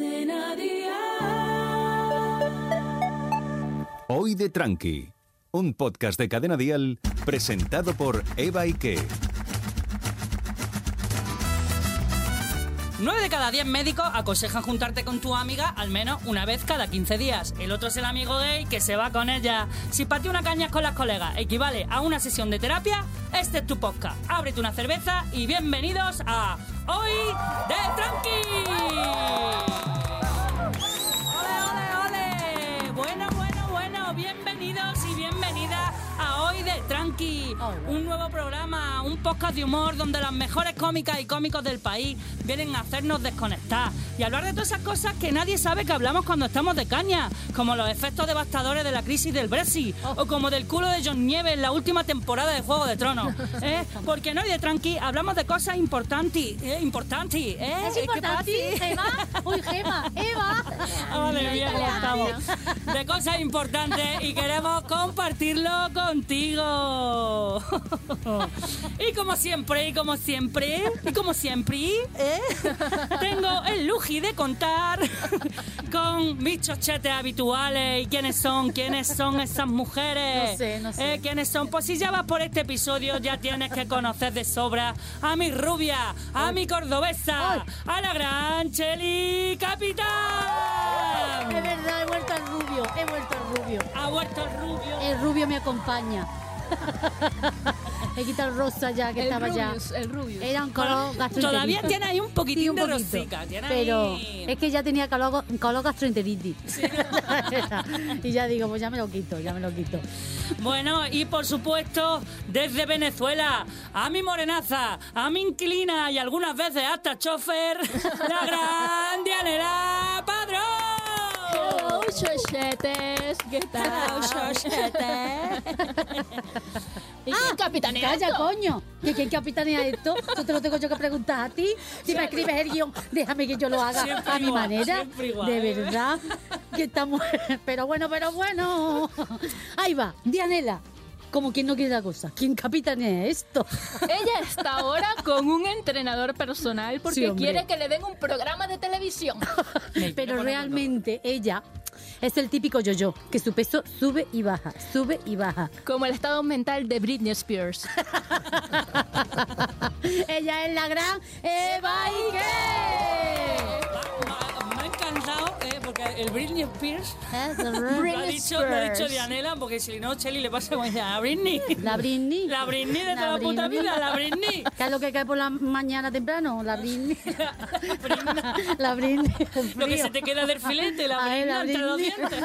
Cadena Dial. Hoy de Tranqui, un podcast de Cadena Dial presentado por Eva Ike. 9 de cada 10 médicos aconsejan juntarte con tu amiga al menos una vez cada 15 días. El otro es el amigo gay que se va con ella. Si para ti una caña con las colegas equivale a una sesión de terapia, este es tu podcast. Ábrete una cerveza y bienvenidos a Hoy de Tranqui. ¡Ole, ole, ole! Bueno, bueno, bueno, bienvenidos y de Tranqui. Un nuevo programa, un podcast de humor donde las mejores cómicas y cómicos del país vienen a hacernos desconectar y hablar de todas esas cosas que nadie sabe que hablamos cuando estamos de caña, como los efectos devastadores de la crisis del Brexit o como del culo de John Nieve en la última temporada de Juego de Tronos. ¿eh? Porque en Hoy de Tranqui hablamos de cosas importantes, ¿eh? importantes, ¿eh? Es ¿Qué importante? Gema. Uy, Gema, Eva. Madre mía, cómo Italiana. estamos. De cosas importantes y queremos compartirlo contigo. Y como siempre, y como siempre, y como siempre, ¿eh? tengo el luji de contar con mis chochetes habituales y quiénes son, quiénes son esas mujeres. No sé, no sé. ¿Eh? ¿Quiénes son? Pues si ya vas por este episodio, ya tienes que conocer de sobra a mi rubia, a mi cordobesa, a la gran Cheli Capitán. Es verdad, he vuelto al rubio, he vuelto al rubio. Ha vuelto el rubio. El rubio me acompaña. He quitado el rosa ya que El estaba Rubius, ya. el Rubius. Era un color gastroenteritis. Todavía tiene ahí un poquitín Sí, un de poquito. rosica. Tiene Pero ahí- es que ya tenía color, color gastroenteritis. y ya digo, pues ya me lo quito, ya me lo quito. Bueno, y por supuesto, desde Venezuela, a mi morenaza, a mi inquilina y algunas veces hasta chofer, la gran Padrón. Chochetes. ¿Qué tal? ¿Y quién capitanea Calla, esto? coño. ¿Que quién capitanea esto? Tú te lo tengo yo que preguntar a ti. Si me escribes el guion, déjame que yo lo haga Siempre a mi igual, manera. siempre igual. De verdad. Que estamos. Pero bueno, pero bueno. Ahí va, Dianela. Como quien no quiere la cosa. ¿Quién capitanea esto? Ella está ahora con un entrenador personal porque Sí, hombre. quiere que le den un programa de televisión. Pero realmente ella es el típico yo-yo, que su peso sube y baja, sube y baja. Como el estado mental de Britney Spears. ella es la gran Eva Ike. Me, me ha encantado, eh, porque el Britney Spears la lo ha Britney dicho, lo ha dicho. Dianela, porque si no, Cheli le pasa como a Britney. La Britney. La Britney de La toda la puta Britney. vida, la Britney. ¿Qué es lo que cae por la mañana temprano? La Britney. Britney. La Britney. Lo que se te queda del filete, la la entre los Britney. dientes.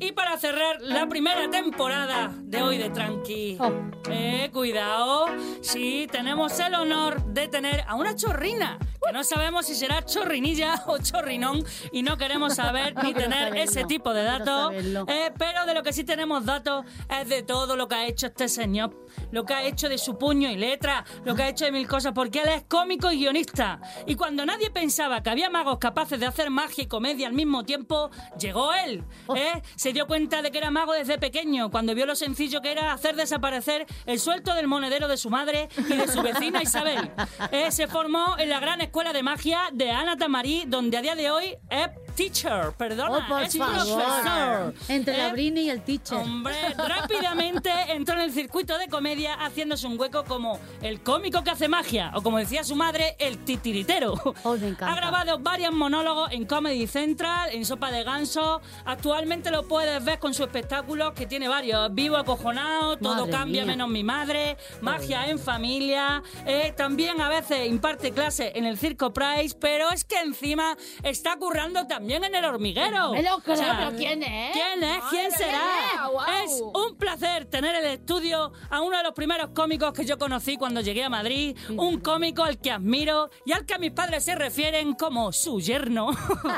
y para cerrar la primera temporada de hoy de Tranqui. Oh. Eh, cuidado, sí, tenemos el honor de tener a una chorrina, que no sabemos si será chorrinilla o chorrinón, y no queremos saber ni tener saberlo, ese tipo de datos. Eh, pero de lo que sí tenemos datos es de todo lo que ha hecho este señor, lo que ha hecho de su puño y letra, lo que ha hecho de mil cosas, porque él es cómico y guionista. Y cuando nadie pensaba que había magos capaces de hacer magia y comedia al mismo tiempo, llegó él. ¿eh? Se dio cuenta de que era mago desde pequeño, cuando vio lo sencillo que era hacer desaparecer el suelto del monedero de su madre y de su vecina Isabel. ¿eh? Se formó en la gran escuela de magia de Ana Tamarí, donde a día de hoy es teacher, perdona, Oh, por es favor. profesor. Entre la ¿eh? Britney y el teacher. Hombre, rápidamente entró en el circuito de comedia haciéndose un hueco como el cómico que hace magia, o como decía su madre, el titiritero. Oh, me. Ha grabado varios monólogos en Comedy Central, en Sopa de Ganso. Actualmente lo puedes ver con su espectáculo, que tiene varios. Vivo acojonado, todo cambia mía. menos mi madre, magia en familia. eh, también a veces imparte clase en el Circo Price, pero es que encima está currando también en el hormiguero. Me lo creo, O sea, pero ¿quién es? ¿Quién es? ¿Quién Madre será? Es un placer tener en el estudio a uno de los primeros cómicos que yo conocí cuando llegué a Madrid. Un cómico al que admiro y al que mis padres se refieren como su yerno.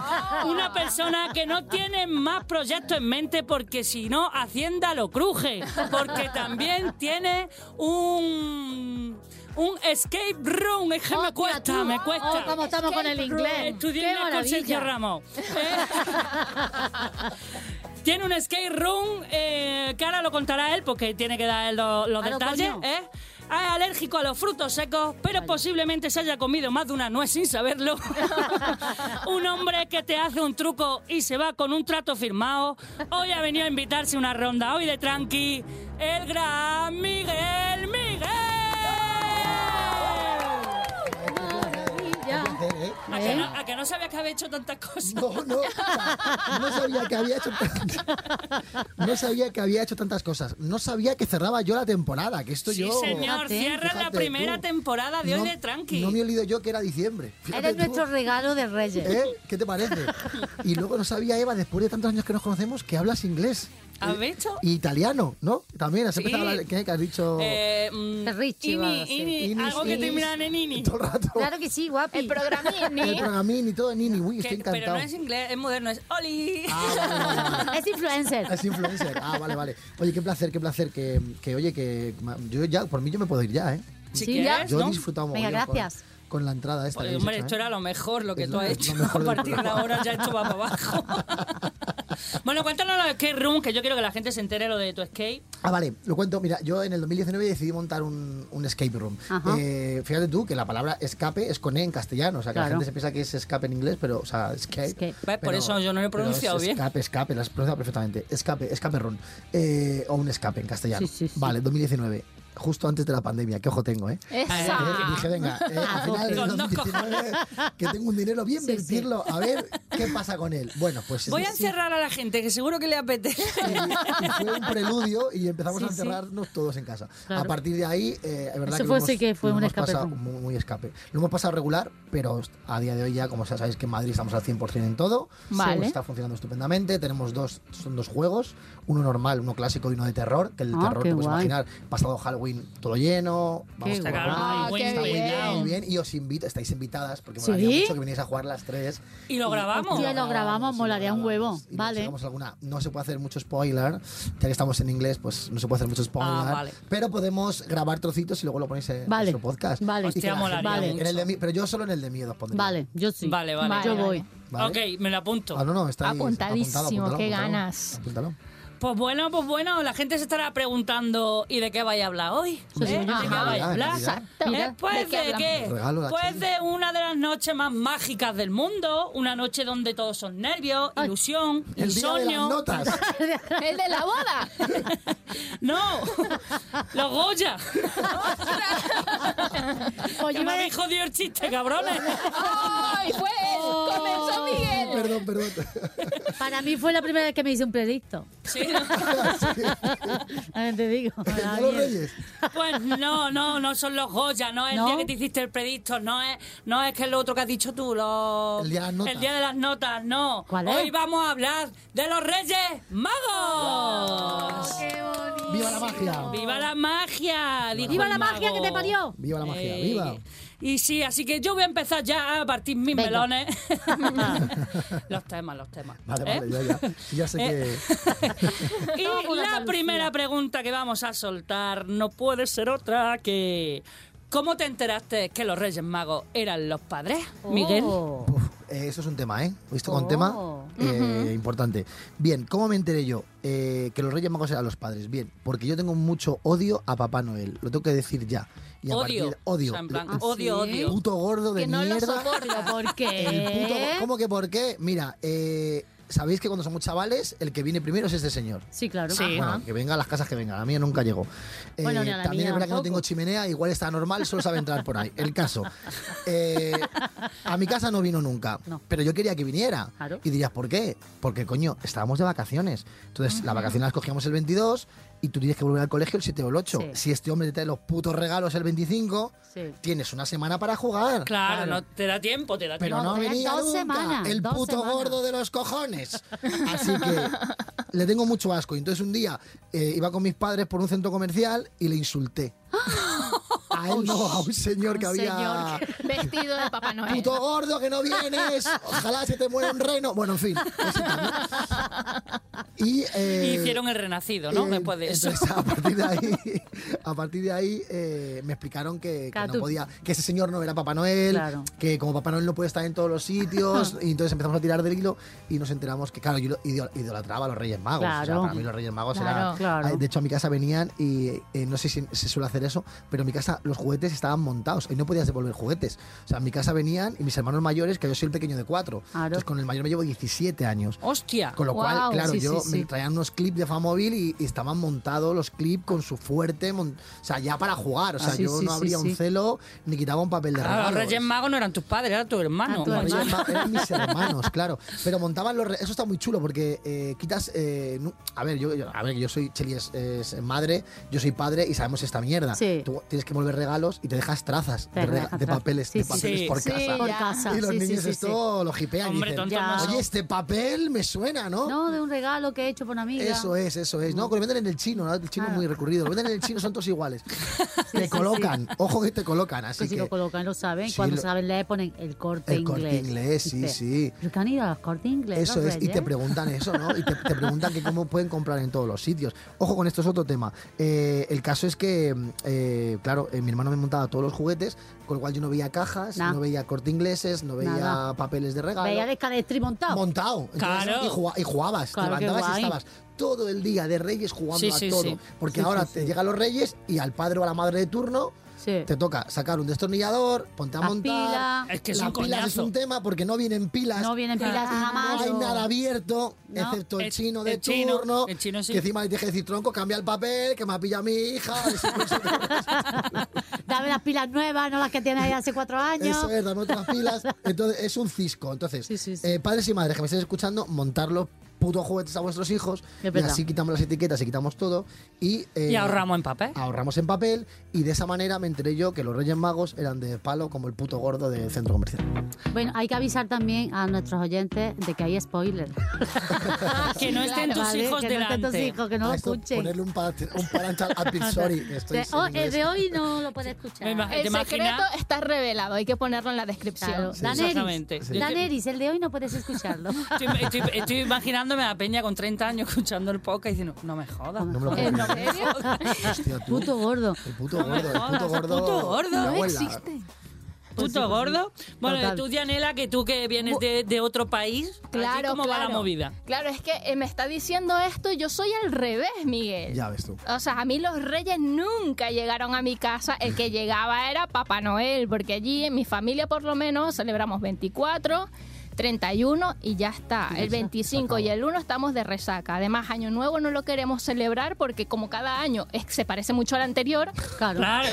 Una persona que no tiene más proyectos en mente porque si no, Hacienda lo cruje. Porque también tiene un... Un escape room, es que me cuesta, me cuesta. Oh, cómo estamos con el inglés. Estudié con. Sergio Ramos. Tiene un skate room eh, que ahora lo contará él porque tiene que dar los Claro, detalles. coño. ¿eh? alérgico a los frutos secos, pero posiblemente se haya comido más de una nuez sin saberlo. un hombre que te hace un truco y se va con un trato firmado. Hoy ha venido a invitarse una ronda hoy de tranqui. El gran Miguel ¿eh? ¿A que, no, a que no sabías que había hecho tantas cosas? No, no, no sabía que había hecho tan- no sabía que había hecho tantas cosas. No sabía que cerraba yo la temporada, que esto Sí, yo señor, Fíjate, cierra la Fíjate primera tú. temporada de hoy no, de Tranqui. No me he olvidado yo que era diciembre. Fíjate Eres tú. nuestro regalo de Reyes. ¿Eh? ¿Qué te parece? Y luego no sabía Eva, después de tantos años que nos conocemos, que hablas inglés. ¿Has visto? Y italiano, ¿no? También has Sí. empezado a hablar, ¿qué, ¿Qué has dicho? Eh, mm, Richie ini, ini, Inis, algo que termina en ini. todo el rato. Claro que sí, guapi. El programini. El programín y todo, Nini, uy, estoy pero encantado. no es inglés, es moderno, es Oli. Ah, vale, vale. Es influencer. Es influencer. Ah, vale, vale. Oye, qué placer, qué placer que, que oye, que yo ya, por mí yo me puedo ir ya, ¿eh? Si Sí, quieres, ya. Yo ¿no? he disfrutado Venga, mogollón con- gracias. Con, la entrada esta. Pues, habéis hombre, hecho, esto ¿eh? era lo mejor lo que Es tú lo- has hecho. A partir de ahora ya esto va para abajo. bueno, cuéntanos lo de Escape Room, que yo quiero que la gente se entere lo de tu escape. Ah, vale, lo cuento. Mira, yo en el 2019 decidí montar un, un escape room. Eh, fíjate tú que la palabra escape es con E en castellano. O sea, que la Claro. gente se piensa que es escape en inglés, pero, o sea, escape. Escape. Pues, por eso yo no lo he pronunciado es bien. Escape, escape, lo has pronunciado perfectamente. Escape, escape room. Eh, o un escape en castellano. Sí, sí, sí. Vale, 2019. Justo antes de la pandemia, qué ojo tengo, ¿eh? Esa. Dije, venga, eh, a finales dos 2019, que tengo un dinero bien, Sí, sí. a ver qué pasa con él. Bueno, pues Voy a sí, encerrar a la gente, que seguro que le apetece. y, y fue un preludio y empezamos Sí, a sí. encerrarnos todos en casa. Claro. A partir de ahí, eh, es verdad Eso que fue lo sí hemos- que fue un hemos escape pasado muy, muy escape. Lo hemos pasado regular, pero a día de hoy ya, como ya sabéis que en Madrid estamos al 100% en todo, Vale. está funcionando estupendamente. Tenemos dos, son dos juegos, uno normal, uno clásico y uno de terror, que el Ah, terror te puedes guay. imaginar, pasado Halloween todo lleno, vamos Qué a jugar. Ah, muy qué buen bien. Muy bien, y os invito, estáis invitadas, porque me ¿Sí? molaría mucho que vinierais a jugar las tres. Y lo grabamos. Hostia, lo grabamos, y molaría un huevo. Y Vale. alguna, no se puede hacer mucho spoiler, ya que estamos en inglés, pues no se puede hacer mucho spoiler. Ah, vale. Pero podemos grabar trocitos y luego lo ponéis en Vale. nuestro podcast. Vale. Y Hostia, mucho. en el de pero yo solo en el de miedo pondría. Vale, yo sí. Vale, vale. Yo Vale, voy. ¿Vale? Ok, me lo apunto. Ah, no, no, está ahí, Apuntadísimo, apuntado, qué apuntado, ganas. Apúntalo. Pues bueno, pues bueno, la gente se estará preguntando ¿y de qué vais a hablar hoy? Sí, sí, ¿Eh? ¿De qué vais a hablar? Pues ¿de qué Pues chica. de una de las noches más mágicas del mundo, una noche donde todos son nervios, Ay. ilusión, El día de las insomnio. notas. El de la boda. No, los Goya. Oye, que me habéis jodido el chiste, cabrones. ¡Ay, fue él! ¡Comenzó Miguel! perdón, perdón. para mí fue la primera vez que me hice un predicto. Sí. También te digo. me da ¿Ya los reyes? Pues no, no, no son los Goya, no es ¿No? el día que te hiciste el predicto, no es, no es que es lo otro que has dicho tú, los, El día de las notas. el día de las notas, no. ¿Cuál es? Hoy vamos a hablar de los Reyes Magos. ¡Viva la magia! ¡Viva la magia! ¡Viva la magia que te parió! ¡Viva la magia! Eh, ¡Viva! Y sí, así que yo voy a empezar ya a partir mis Venga. melones. los temas, los temas. Vale, ¿eh? vale, ya, ya. Sí, Ya sé Eh. que... Y la primera pregunta que vamos a soltar no puede ser otra que... ¿Cómo te enteraste que los Reyes Magos eran los padres, Miguel? Oh. Uf, eh, eso es un tema, ¿eh? ¿Visto con Oh. tema? Eh, Importante. Bien, ¿cómo me enteré yo eh, que los Reyes Magos eran los padres? Bien, porque yo tengo mucho odio a Papá Noel. Lo tengo que decir ya. Y a Odio. partir- odio. O sea, en plan, El odio, ¿sí? odio. puto gordo de Que no lo mierda. soporto. ¿Pero por qué? El puto, ¿Cómo que por qué? Mira, eh, sabéis que cuando somos chavales, el que viene primero es este señor. Sí, claro. Sí. Bueno, que venga a las casas que venga. A mí nunca llegó. Eh, Bueno, ni a la también mía es verdad que no tengo chimenea, igual está normal, solo sabe entrar por ahí. El caso. Eh, a mi casa no vino nunca, No. pero yo quería que viniera. Claro. Y dirías, ¿por qué? Porque, coño, estábamos de vacaciones. Entonces, las vacaciones las cogíamos el 22 y tú tienes que volver al colegio el 7 o el 8. Sí. Si este hombre te trae los putos regalos el 25, Sí. tienes una semana para jugar. Claro, Claro. no te da tiempo, te da Pero tiempo. no, No, tenías venía dos nunca. semanas, el dos puto semanas. gordo de los cojones. Así que le tengo mucho asco. Y entonces un día eh, iba con mis padres por un centro comercial y le insulté. A él no, a un señor que Un había... señor Vestido de Papá Noel. Puto gordo que no vienes, ojalá se te muera un reno. Bueno, en fin. Y, eh, Y hicieron el renacido, ¿no? eh, Después de eso. entonces, a partir de ahí, a partir de ahí eh, me explicaron que, que Claro, no podía, que ese señor no era Papá Noel, Claro. que como Papá Noel no puede estar en todos los sitios, y entonces empezamos a tirar del hilo y nos enteramos que, claro, yo idolatraba a los Reyes Magos. O sea, Claro. para mí los Reyes Magos Claro. eran... Claro. De hecho, a mi casa venían y eh, no sé si se suele hacer eso, pero en mi casa los juguetes estaban montados y no podías devolver juguetes. O sea, en mi casa venían y mis hermanos mayores, que yo soy el pequeño de cuatro. Claro. Entonces, con el mayor me llevo 17 años. ¡Hostia! Con lo cual, claro, Sí, yo sí, me traían unos clips de Famóvil y, y estaban montados los clips con su fuerte, mon- o sea, ya para jugar. O sea, Ah, yo no abría un celo ni quitaba un papel de Claro, regalo. los Reyes Magos no eran tus padres, era tu hermano. Ah, tu Los hermano. Eran mis hermanos, claro. Pero montaban los. re- Eso está muy chulo porque eh, quitas. eh, a ver, yo, yo- a ver, yo soy. Cheli es, es madre, yo soy padre y sabemos esta mierda. Sí. Tú tienes que volver regalos y te dejas trazas Te de, rega- dejas de trazas. papeles, Sí, de sí, papeles sí. por Sí, casa. Por ya. casa. Y los niños sí, esto lo hipean y dicen, tonto Ya. no. Oye, este papel me suena, ¿no? No, de un regalo que he hecho por una amiga. Eso es, eso es. No, que lo venden en el chino, ¿no? el chino es Ah. muy recurrido. Lo venden en el chino, son todos iguales. te sí, colocan, ojo que te colocan, así Que si que... lo colocan, lo saben. Sí, Cuando lo- saben leer, ponen el corte El corte inglés. inglés, sí, sí. ¿Pero que han ido a los corte inglés? Eso es, y te preguntan eso, ¿no? Y te, te preguntan que cómo pueden comprar en todos los sitios. Ojo con esto, es otro tema. Eh, el caso es que, eh, claro, eh, mi hermano me montaba todos los juguetes, con lo cual yo no veía cajas, Nah. no veía corte ingleses, no veía Nada. papeles de regalo. Veía escalestri montado. montado. Entonces, Claro. Y, jugaba- y jugabas, Claro, te levantabas y estabas todo el día de Reyes jugando Sí, a sí, todo. sí. Porque ahora te llegan los Reyes y al padre o a la madre de turno Sí. te toca sacar un destornillador, ponte a montar. pilas. Es que es Las un pilas es un tema porque no vienen pilas. No vienen pilas Claro. jamás. No hay nada abierto, No. excepto el, El- chino de el chino, turno. el chino sí. Que encima le que decir, tronco, cambia el papel, que me ha pillado mi hija. Dame las pilas nuevas, no las que tienes ahí hace cuatro años. Eso es, dame otras pilas. Entonces, es un cisco. Entonces, Sí, sí, sí. eh, padres y madres que me estéis escuchando, montar los putos juguetes a vuestros hijos. Y así quitamos las etiquetas y quitamos todo. Y, eh, Y ahorramos en papel. ahorramos en papel. Y de esa manera me enteré yo que los Reyes Magos eran de palo como el puto gordo del centro comercial. Bueno, hay que avisar también a nuestros oyentes de que hay spoiler. que no estén tus ¿vale? hijos que no estén tus delante. hijos, que no lo A esto escuchen. Ponerle un, pa- un parental advisory. Estoy De, oh, inglés. el de hoy no lo puede escuchar. El secreto está revelado, hay que ponerlo en la descripción. Claro. Sí. Daneris, Exactamente. Sí. Daneris, el de hoy no puedes escucharlo. Estoy, estoy- estoy imaginándome a Peña con 30 años escuchando el podcast y diciendo, no me jodas. No me lo puedo ¿En creer. serio? Hostia, tú. Puto gordo. El puto No gordo, el puto gordo. puto gordo. No existe. Pues Puto pues sí. gordo. Bueno, Total. tú, Dianela, que tú que vienes de, de otro país, ¿allí Claro, ¿cómo va claro. la movida? Claro, es que eh, me está diciendo esto, yo soy al revés, Miguel. Ya ves tú. O sea, a mí los reyes nunca llegaron a mi casa. El que llegaba era Papá Noel, porque allí en mi familia por lo menos celebramos 24, 31 y ya está. El 25 y el 1 estamos de resaca. Además, Año Nuevo no lo queremos celebrar porque como cada año es- se parece mucho al anterior Claro. Claro.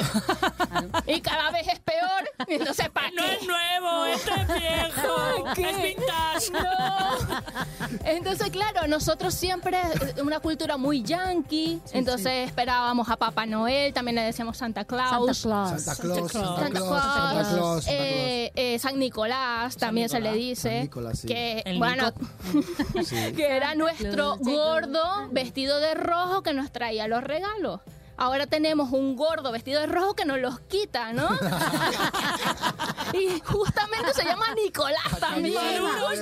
y cada vez es peor, entonces ¿para no es nuevo, esto es viejo. ¿Qué? Es vintage. No. Entonces, claro, nosotros siempre eh, una cultura muy yankee. entonces esperábamos a Papá Noel, también le decíamos Santa Claus. Santa Claus. Santa Claus, Santa Santa Claus, Claus, Santa Claus, Santa eh, eh, San Nicolás también se le dice Nicolás, sí. que El bueno. Sí. que era nuestro gordo vestido de rojo que nos traía los regalos. Ahora tenemos un gordo vestido de rojo que nos los quita, ¿no? y justamente se llama Nicolás también. ¿Te lo Es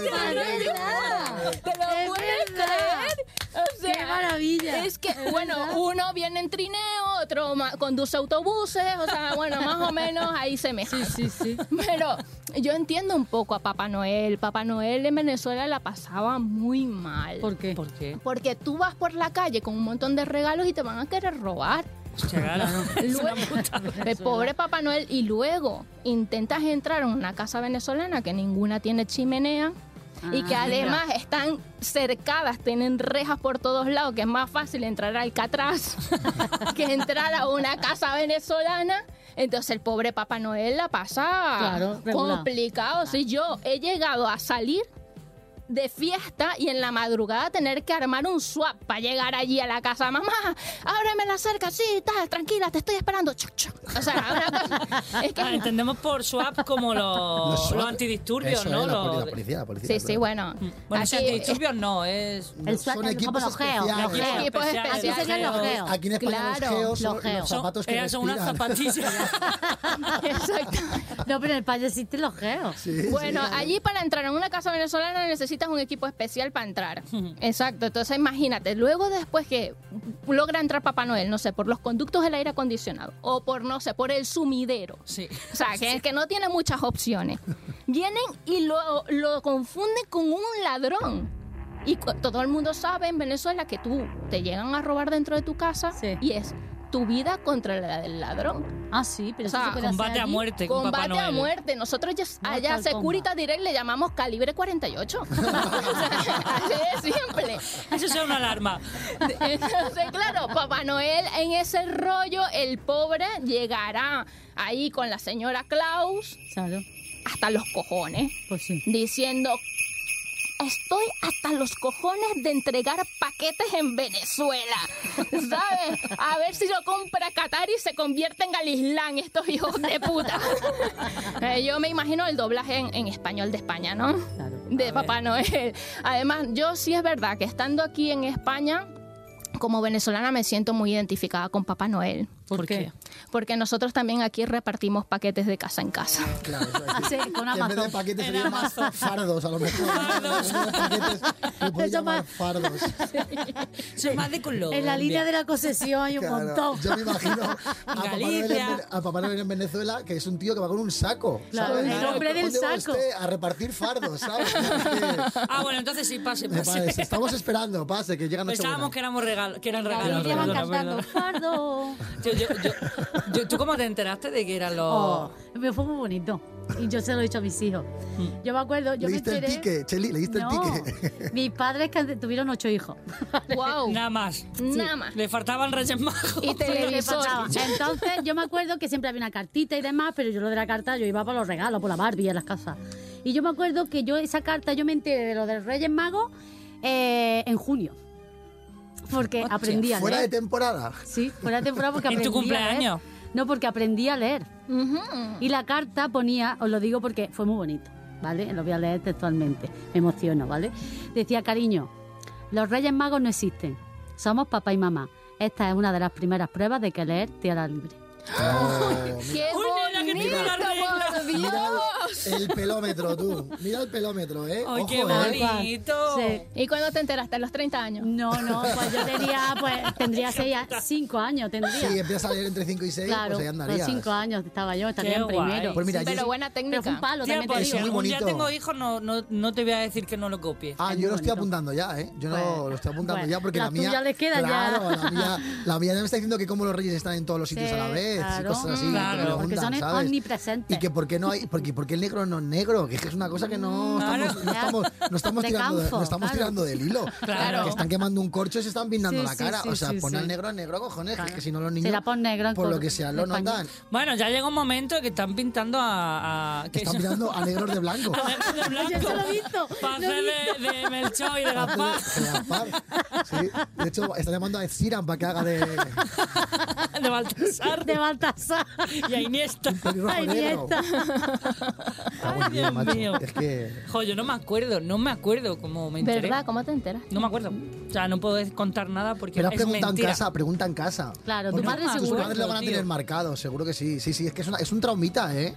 puedes creer? O sea, ¡Qué maravilla! Es que, bueno, uno viene en trineo, otro conduce autobuses, o sea, bueno, más o menos ahí se me Sí, sí, sí. Pero yo entiendo un poco a Papá Noel. Papá Noel en Venezuela la pasaba muy mal. ¿Por qué? ¿Por qué? Porque tú vas por la calle con un montón de regalos y te van a querer robar. Luego-. El pobre Papá Noel. Y luego intentas entrar en una casa venezolana que ninguna tiene chimenea. Y que Ah, además están cercadas, tienen rejas por todos lados, que es más fácil entrar al Catraz que entrar a una casa venezolana. Entonces el pobre Papá Noel la pasa Claro, complicado. Si yo he llegado a salir de fiesta y en la madrugada tener que armar un swap para llegar allí a la casa. Mamá, ábreme la cerca, sí, tal, tranquila, te estoy esperando. Chuc, chuc. O sea, es que Ah, entendemos por swap como los, Los los SWAT, antidisturbios, eso ¿no? es, la, Los- poli- la policía, la policía. Sí, sí, claro. bueno. Bueno, si aquí- antidisturbios no, es... El Son swat- equipos como los geos, los geos. Equipos especiales, Aquí los geos. Aquí en España Claro, los geos son los geos. los zapatos que Son, son unas zapatillas. Exacto. No, pero en España existen los geos. Sí, sí, Bueno, claro. allí para entrar en una casa venezolana necesitas un equipo especial para entrar. Exacto. Entonces imagínate, luego después que logra entrar Papá Noel, no sé, por los conductos del aire acondicionado o por, no sé, por el sumidero. Sí. O sea, que, que no tiene muchas opciones. Vienen y lo, lo confunden con un ladrón. Y todo el mundo sabe en Venezuela que tú te llegan a robar dentro de tu casa Sí. y es tu vida contra la del ladrón. Ah, sí, pero O sea, eso se puede hacer Combate a allí. muerte con Papá Combate a Noel. muerte. Nosotros ya, Mortal allá Securitas Kombat. Direct le llamamos calibre 48. O sea, Así de simple. Eso es una alarma. Entonces, claro, Papá Noel en ese rollo, el pobre llegará ahí con la señora Claus Claro, hasta los cojones, pues sí. diciendo, estoy hasta los cojones de entregar paquetes en Venezuela, ¿sabes? A ver si lo compra Qatar y se convierte en Galislán, estos hijos de puta. Eh, yo me imagino el doblaje en, en español de España, ¿no? Claro. de Papá Noel. Además, yo sí es verdad que estando aquí en España, como venezolana me siento muy identificada con Papá Noel. ¿Por qué? Porque nosotros también aquí repartimos paquetes de casa en casa. Claro, eso es decir, Sí, con que en vez de Amazon. paquetes En serían más fardos, a lo mejor. Fardos. Puedes Eso más- fardos. Eso es más de Colombia. En la línea de la concesión hay un Claro, montón. Yo me imagino a Papá, Noel en, a Papá Noel en Venezuela, que es un tío que va con un saco. Claro, ¿sabes? el hombre del ¿Dónde va saco. usted? A repartir fardos, ¿sabes? Ah, bueno, entonces sí, pase, me pase. Estamos esperando, pase, que llegan Pensábamos que éramos regalos, que eran regalos. Y van perdona, cantando fardo. Yo- yo- yo- yo- ¿Tú cómo te enteraste de que eran los...? Oh, me fue muy bonito. Y yo se lo he dicho a mis hijos. Yo me acuerdo, yo me ¿Leíste el enteré. pique, Cheli? ¿Leíste no, el pique? mis padres que tuvieron ocho hijos. ¡Wow! Nada más. Nada más. Le faltaban Reyes Magos. Y ¿Qué televisor. pasaba? Entonces, yo me acuerdo que siempre había una cartita y demás, pero yo lo de la carta, yo iba por los regalos, por la Barbie en las casas. Y yo me acuerdo que yo esa carta, yo me enteré de lo del Reyes Magos eh, en junio. Porque Hostia, aprendí a ¿Fuera de leer. temporada? Sí, fuera de temporada porque ¿En tu aprendí a leer. cumpleaños? No, porque aprendí a leer. Y la carta ponía, os lo digo porque fue muy bonito, ¿vale? Lo voy a leer textualmente, me emociono, ¿vale? Decía, cariño, los Reyes Magos no existen, somos papá y mamá. Esta es una de las primeras pruebas de que leer te hará libre. Oh, ¡Qué Uy, nena, que bonito, por Dios! el, el pelómetro, tú. Mira el pelómetro, ¿eh? ¡Ay, Ojo, qué ¿eh? bonito! Sí. ¿Y cuándo te enteraste? ¿A los 30 años? No, no, pues yo tenía, pues tendría seis, a- cinco años, tendría. Si empiezas a leer entre 5 y 6, claro, pues ahí pues andarías. cinco años estaba yo, estaría en primero. Pues mira, Sí, pero sí- buena Pero fue un técnica. palo, Tía, también pues te si muy digo. algún día bonito. tengo hijos, no, no, no te voy a decir que no lo copies. Ah, Es yo muy lo estoy apuntando ya, ¿eh? Yo no Pues- lo estoy apuntando pues, ya porque la la mía. tuya les queda ya. claro, La mía, la mía ya me está diciendo que como los reyes están en todos los sitios Sí, a la vez y claro. cosas así. Claro. Porque son ¿sabes? omnipresentes. Y que por qué no hay, porque, porque el negro no es negro, que es que es una cosa que no Claro. estamos, no estamos, no estamos De tirando, de- no estamos tirando del hilo. Claro. Que están quemando un corcho y se están pintando Sí, la sí, cara. sí, o sea, sí, pon sí. al negro en negro, cojones, que- que si no los niños, Será por negro por lo que sea, lo España. notan. Bueno, ya llega un momento que están pintando a... a que Están pintando a negros de blanco. a negros de blanco. Yo lo he visto, Para de, de Melchor y de Gaspar. De Gaspar. Sí. De hecho, están llamando a Ziran para que haga de De Baltasar. De Baltasar. Y a Iniesta. Cago en Ay, Dios mío. Es que. Jo, yo no me acuerdo, no me acuerdo cómo me enteré. ¿Verdad? ¿Cómo te enteras? No me acuerdo. O sea, no puedo contar nada porque Pero has es preguntado en casa, pregunta en casa. Claro, tu Porque madre tus seguro. padres lo van a Tío. tener marcado, seguro que sí. Sí, sí, es que es, una- es un traumita, ¿eh?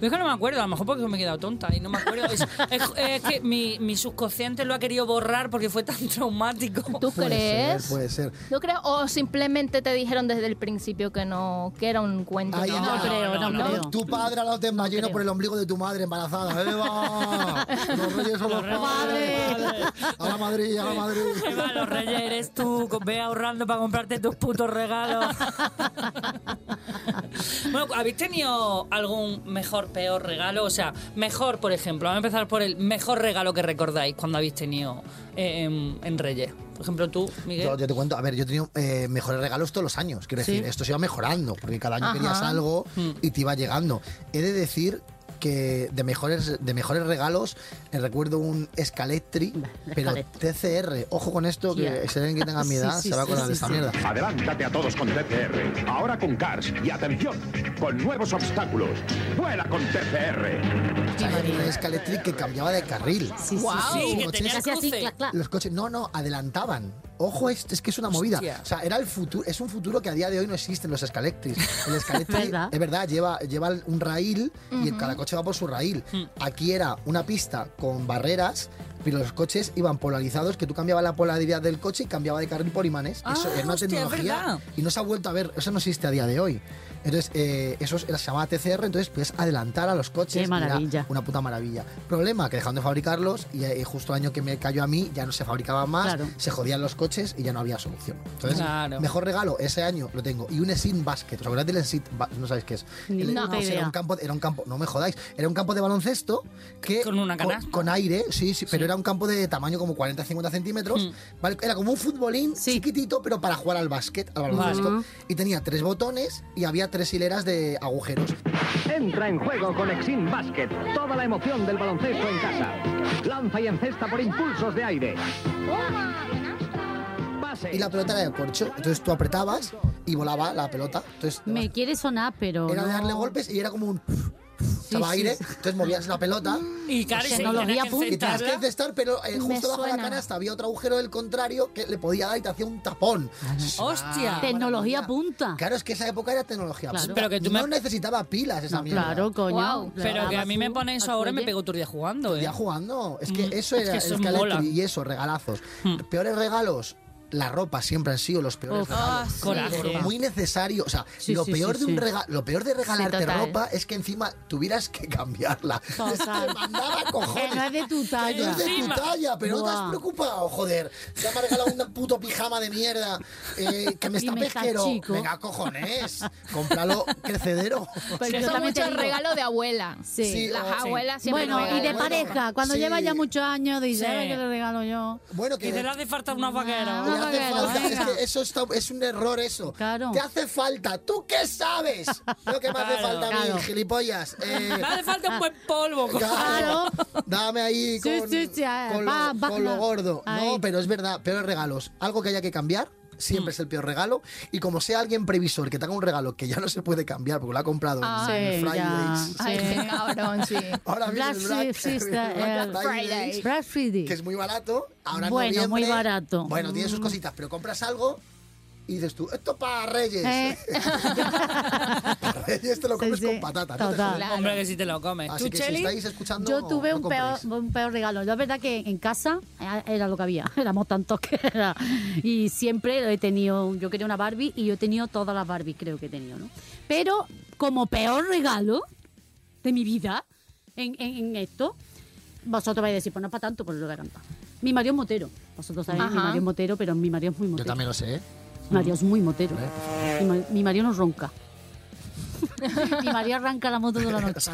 Es que no me acuerdo, a lo mejor porque me he quedado tonta y no me acuerdo. Es, es- es que mi, mi subconsciente lo ha querido borrar porque fue tan traumático. ¿Tú Puede crees? ser, puede ser. ¿Tú crees? ¿O simplemente te dijeron desde el principio que no, que era un cuento? Ahí que No, va. creo, no, no, creo. Tu padre te lleno creo. por el ombligo de tu madre embarazada. ¡Eva! Los reyes son los Los padres. reyes. A la Madrid, a la Madrid. Eva, los reyes eres tú, ve ahorrando para comprarte tus putos regalos. bueno, ¿habéis tenido algún mejor, peor regalo? O sea, mejor, por ejemplo, vamos a empezar por el mejor regalo que recordáis cuando habéis tenido eh, en, en Reyes. Por ejemplo, tú, Miguel. Yo, yo te cuento, a ver, yo he tenido eh, mejores regalos todos los años. Quiero decir, esto se iba mejorando, porque cada año Ajá. querías algo Hmm. y te iba llegando. He de decir que de mejores, de mejores regalos eh, recuerdo un Scalectri, pero Scalectri. TCR. Ojo con esto, que Yeah. si alguien que tenga mi Sí, edad sí, se va a sí, acordar sí, de esta sí. mierda. Adelántate a todos con TCR. Ahora con Cars. Y atención, con nuevos obstáculos. Vuela con TCR. Un Scalectric que cambiaba de carril. Sí, sí, sí. Sí, que Los tenía cruce. Los coches, no, no, adelantaban. Ojo, es, es que es una movida. Hostia. O sea, era el futuro, es un futuro que a día de hoy no existen los Scalectrics. El Scalectric, ¿Verdad? es verdad, lleva, lleva un raíl y cada coche va por su raíl. Aquí era una pista con barreras, pero los coches iban polarizados, que tú cambiabas la polaridad del coche y cambiaba de carril por imanes. Ah, eso era una hostia, tecnología verdad. y no se ha vuelto a ver, eso no existe a día de hoy. Entonces, eh, eso era- se llamaba TCR, entonces puedes adelantar a los coches. Qué y era maravilla. Una puta maravilla. Problema, que dejaron de fabricarlos y, eh, justo el año que me cayó a mí ya no se fabricaban más, Claro. se jodían los coches y ya no había solución. Entonces, Claro. mejor regalo, ese año lo tengo. Y un Esin Basket, ¿os acordáis del Esin No sabéis qué es. El- pues idea. Era un campo, era un campo, no me jodáis, era un campo de baloncesto que... Con una canasta. Con, aire, sí, sí, pero era un campo de tamaño como 40-50 centímetros. Mm. ¿vale? Era como un futbolín Sí. chiquitito, pero para jugar al básquet, al baloncesto. Vale. Y tenía tres botones y había tres hileras de agujeros. Entra en juego con Exim Basket. Toda la emoción del baloncesto en casa. Lanza y encesta por impulsos de aire. Pase. Y la pelota era de corcho. Entonces tú apretabas y volaba la pelota. Entonces Me quiere sonar, pero. era de darle golpes y era como un... Estaba sí, aire, sí. entonces movías la pelota Y Cari se Tecnología que y tenías que encestar, pero eh, justo bajo la canasta había otro agujero del contrario que le podía dar y te hacía un tapón. Hostia. Tecnología punta. Claro, es que esa época era tecnología Claro. punta. Pero que tú no me- necesitaba pilas esa No, mierda. claro, coño. Pero que a mí me pone eso ahora y me pego el día jugando, ¿eh? Ya jugando. Es que Mm, eso es era que el eso y eso, regalazos. Mm. Peores regalos, la ropa siempre han sido los peores Uf. regalos. Ah, sí. Por muy necesario, o sea, Sí, lo sí, peor sí, de un sí. rega- lo peor de regalarte ropa es que encima tuvieras que cambiarla. Total. Mandaba cojones. Que no es de tu Que talla. no es de tu talla, pero no te has preocupado, joder. Ya me ha regalado un puto pijama de mierda eh, que me está me está pesquero. chico. Venga, cojones. Cómpralo crecedero. Pues Eso mucho digo. regalo de abuela. Sí. Sí, Las oh, sí. abuelas siempre Bueno, y de pareja, cuando sí. lleva ya muchos años, dice, qué le regalo yo. Bueno, que Y te le hace falta unos vaqueros. Te hace falta, es que eso está- es un error eso. Claro. Te hace falta. ¿Tú qué sabes? Lo que me hace Claro. falta a mí, Claro. gilipollas. Eh, Me hace falta un buen polvo. claro. Dame ahí Sí, con, sí, sí, ah, con lo, va, va, con lo gordo. Ahí. No, pero es verdad, peores regalos. Algo que haya que cambiar. Mm. Siempre es el peor regalo. Y como sea alguien previsor que te haga un regalo que ya no se puede cambiar porque lo ha comprado en Fridays. ya. Ay, Sí. qué cabrón, sí. Ahora viene Black el Black, Sister, Black el- Fridays, Black Friday. que es muy barato. Ahora Bueno, muy barato. Bueno, tiene sus Mm. cositas, pero compras algo y dices tú, esto para Reyes. Eh. para Reyes te lo comes Sí, sí, con patata. Hombre, que si te lo comes. Así ¿Tú, que si estáis escuchando, Yo tuve no un, peor, un peor regalo. La verdad que en casa eh, era lo que había. Éramos tantos que era. Y siempre lo he tenido. Yo quería una Barbie y yo he tenido todas las Barbies, creo que he tenido, ¿no? Pero como peor regalo de mi vida en, en- en esto, vosotros vais a decir, pues no es para tanto, pues lo voy a cantar. Mi marido es motero. Vosotros sabéis, mi marido es motero, pero mi marido es muy Yo motero. también lo sé, Mi marido es muy motero. Eh, Mi, ma- mi marido no ronca. mi marido arranca la moto toda la noche.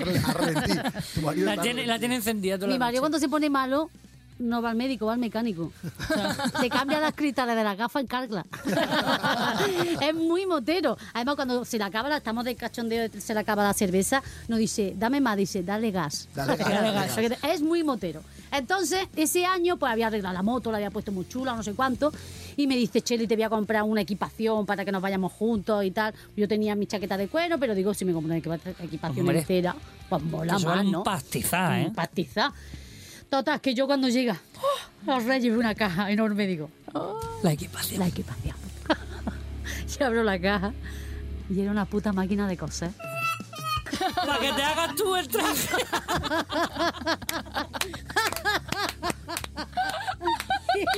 Tu marido La está tiene, la tiene encendida toda Mi la marido noche. cuando se pone malo no va al médico, va al mecánico. Se cambia las cristales de la gafa en cargla. es muy motero. Además, cuando se le acaba, la- estamos de cachondeo, se le acaba la cerveza, nos dice, dame más, dice, dale gas. Dale gas, dale gas. Es muy motero. Entonces, ese año, pues había arreglado la moto, la había puesto muy chula, no sé cuánto, y me dice, Cheli, te voy a comprar una equipación para que nos vayamos juntos y tal. Yo tenía mi chaqueta de cuero, pero digo, si me compro una equipa- equipación Hombre. entera, pues mola más, un ¿no? pastizal, ¿eh? Un pastizal. Total, que yo cuando llega, ¡oh! los reyes veo una caja enorme, digo, La equipación. la equipación. y abro la caja y era una puta máquina de coser. Para que te hagas tú el traje.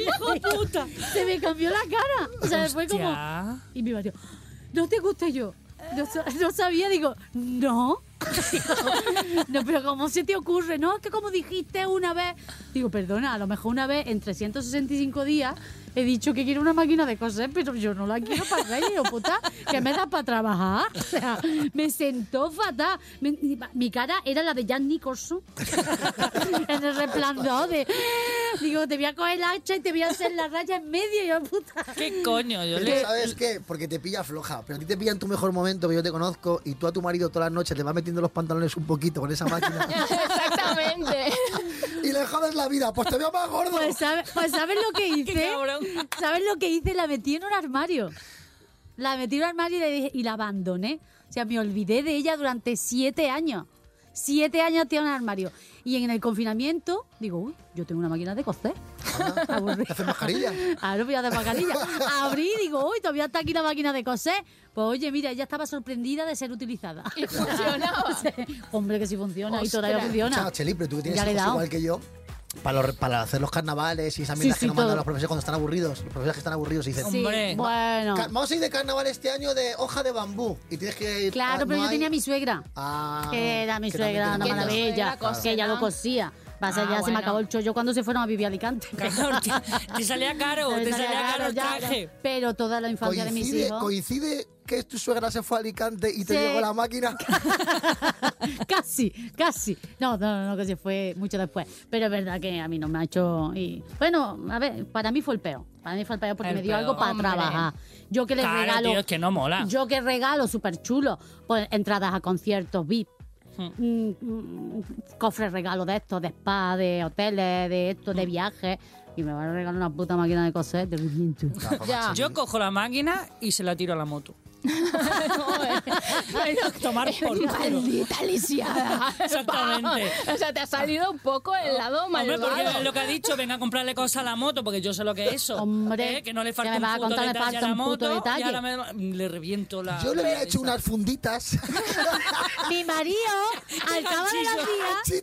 ¡Hijo puta! Se me cambió la cara. O sea, fue como... Y mi marido, ¿no te gusta yo? No, no sabía, digo, no. no, pero ¿cómo se te ocurre? No, es que como dijiste una vez. Digo, perdona, a lo mejor una vez en 365 días he dicho que quiero una máquina de coser, pero yo no la quiero para hijo puta, que me da para trabajar. O sea, me sentó fatal. Mi, mi cara era la de Jan Nicholson en el resplandor de. Digo, te voy a coger el hacha y te voy a hacer la raya en medio. Y yo, puta. ¿Qué coño? Yo Pero le... ¿Sabes qué? Porque te pilla floja. Pero a ti te pilla en tu mejor momento, que yo te conozco, y tú a tu marido todas las noches le vas metiendo los pantalones un poquito con esa máquina Exactamente. Le jodes la vida. Pues te veo más gordo. Pues, ¿sabe- pues ¿sabes lo que hice? ¿Sabes lo que hice? La metí en un armario. La metí en un armario y, dije- y la abandoné. O sea, me olvidé de ella durante siete años. Siete años tiene un armario. Y en el confinamiento, digo, uy, yo tengo una máquina de coser. ¿Te haces mascarilla? Ahora voy a hacer mascarilla. Abrí y digo, uy, todavía está aquí la máquina de coser. Pues oye, mira, ella estaba sorprendida de ser utilizada. Y funcionaba. Hombre, que sí funciona. Y todavía funciona. Cheli, pero tú que tienes Ya igual que yo. Para, los- para hacer los carnavales y esas mierdas Sí, que sí, nos mandan todo. los profesores cuando están aburridos. Los profesores que están aburridos y dicen, Sí, Hombre. bueno. "Ca- vamos a ir de carnaval este año de hoja de bambú. Y tienes que ir. Claro, pero no yo hay- tenía a mi suegra. Ah, que era mi que también suegra, Que tu muchas. maravilla, suegra que ella lo cosía. Pasa, Ah, ya se me acabó el chollo cuando se fueron a vivir a Alicante. Claro, te, te salía caro, te salía caro el ya, traje. Pero toda la infancia de mis hijos. coincide que tu suegra se fue a Alicante y te Sí. llegó la máquina. casi, casi. No, no, no, que se fue mucho después. Pero es verdad que a mí no me ha hecho. Y, bueno, a ver, para mí fue el peor. Para mí fue el peor porque El me dio peor, algo para hombre. trabajar. Yo que les Claro, regalo. tío, es que no mola. Yo que regalo súper chulo. Pues entradas a conciertos VIP. Mm, mm, cofres regalo de estos, de spa, de hoteles, de esto, de viajes. Y me van a regalar una puta máquina de coser, reviento. Ya. Yo cojo la máquina y se la tiro a la moto. Tomar por. Maldita lisiada. Exactamente. O sea, te ha salido un poco el lado Hombre, porque malvado. es lo que ha dicho, venga a comprarle cosas a la moto, porque yo sé lo que es eso. Hombre, ¿eh? que no le que falta me un puto contar, detalle a la un puto moto detalle. y ahora me- le reviento la... Yo le había hecho unas funditas. Mi marido, al cabo de los días,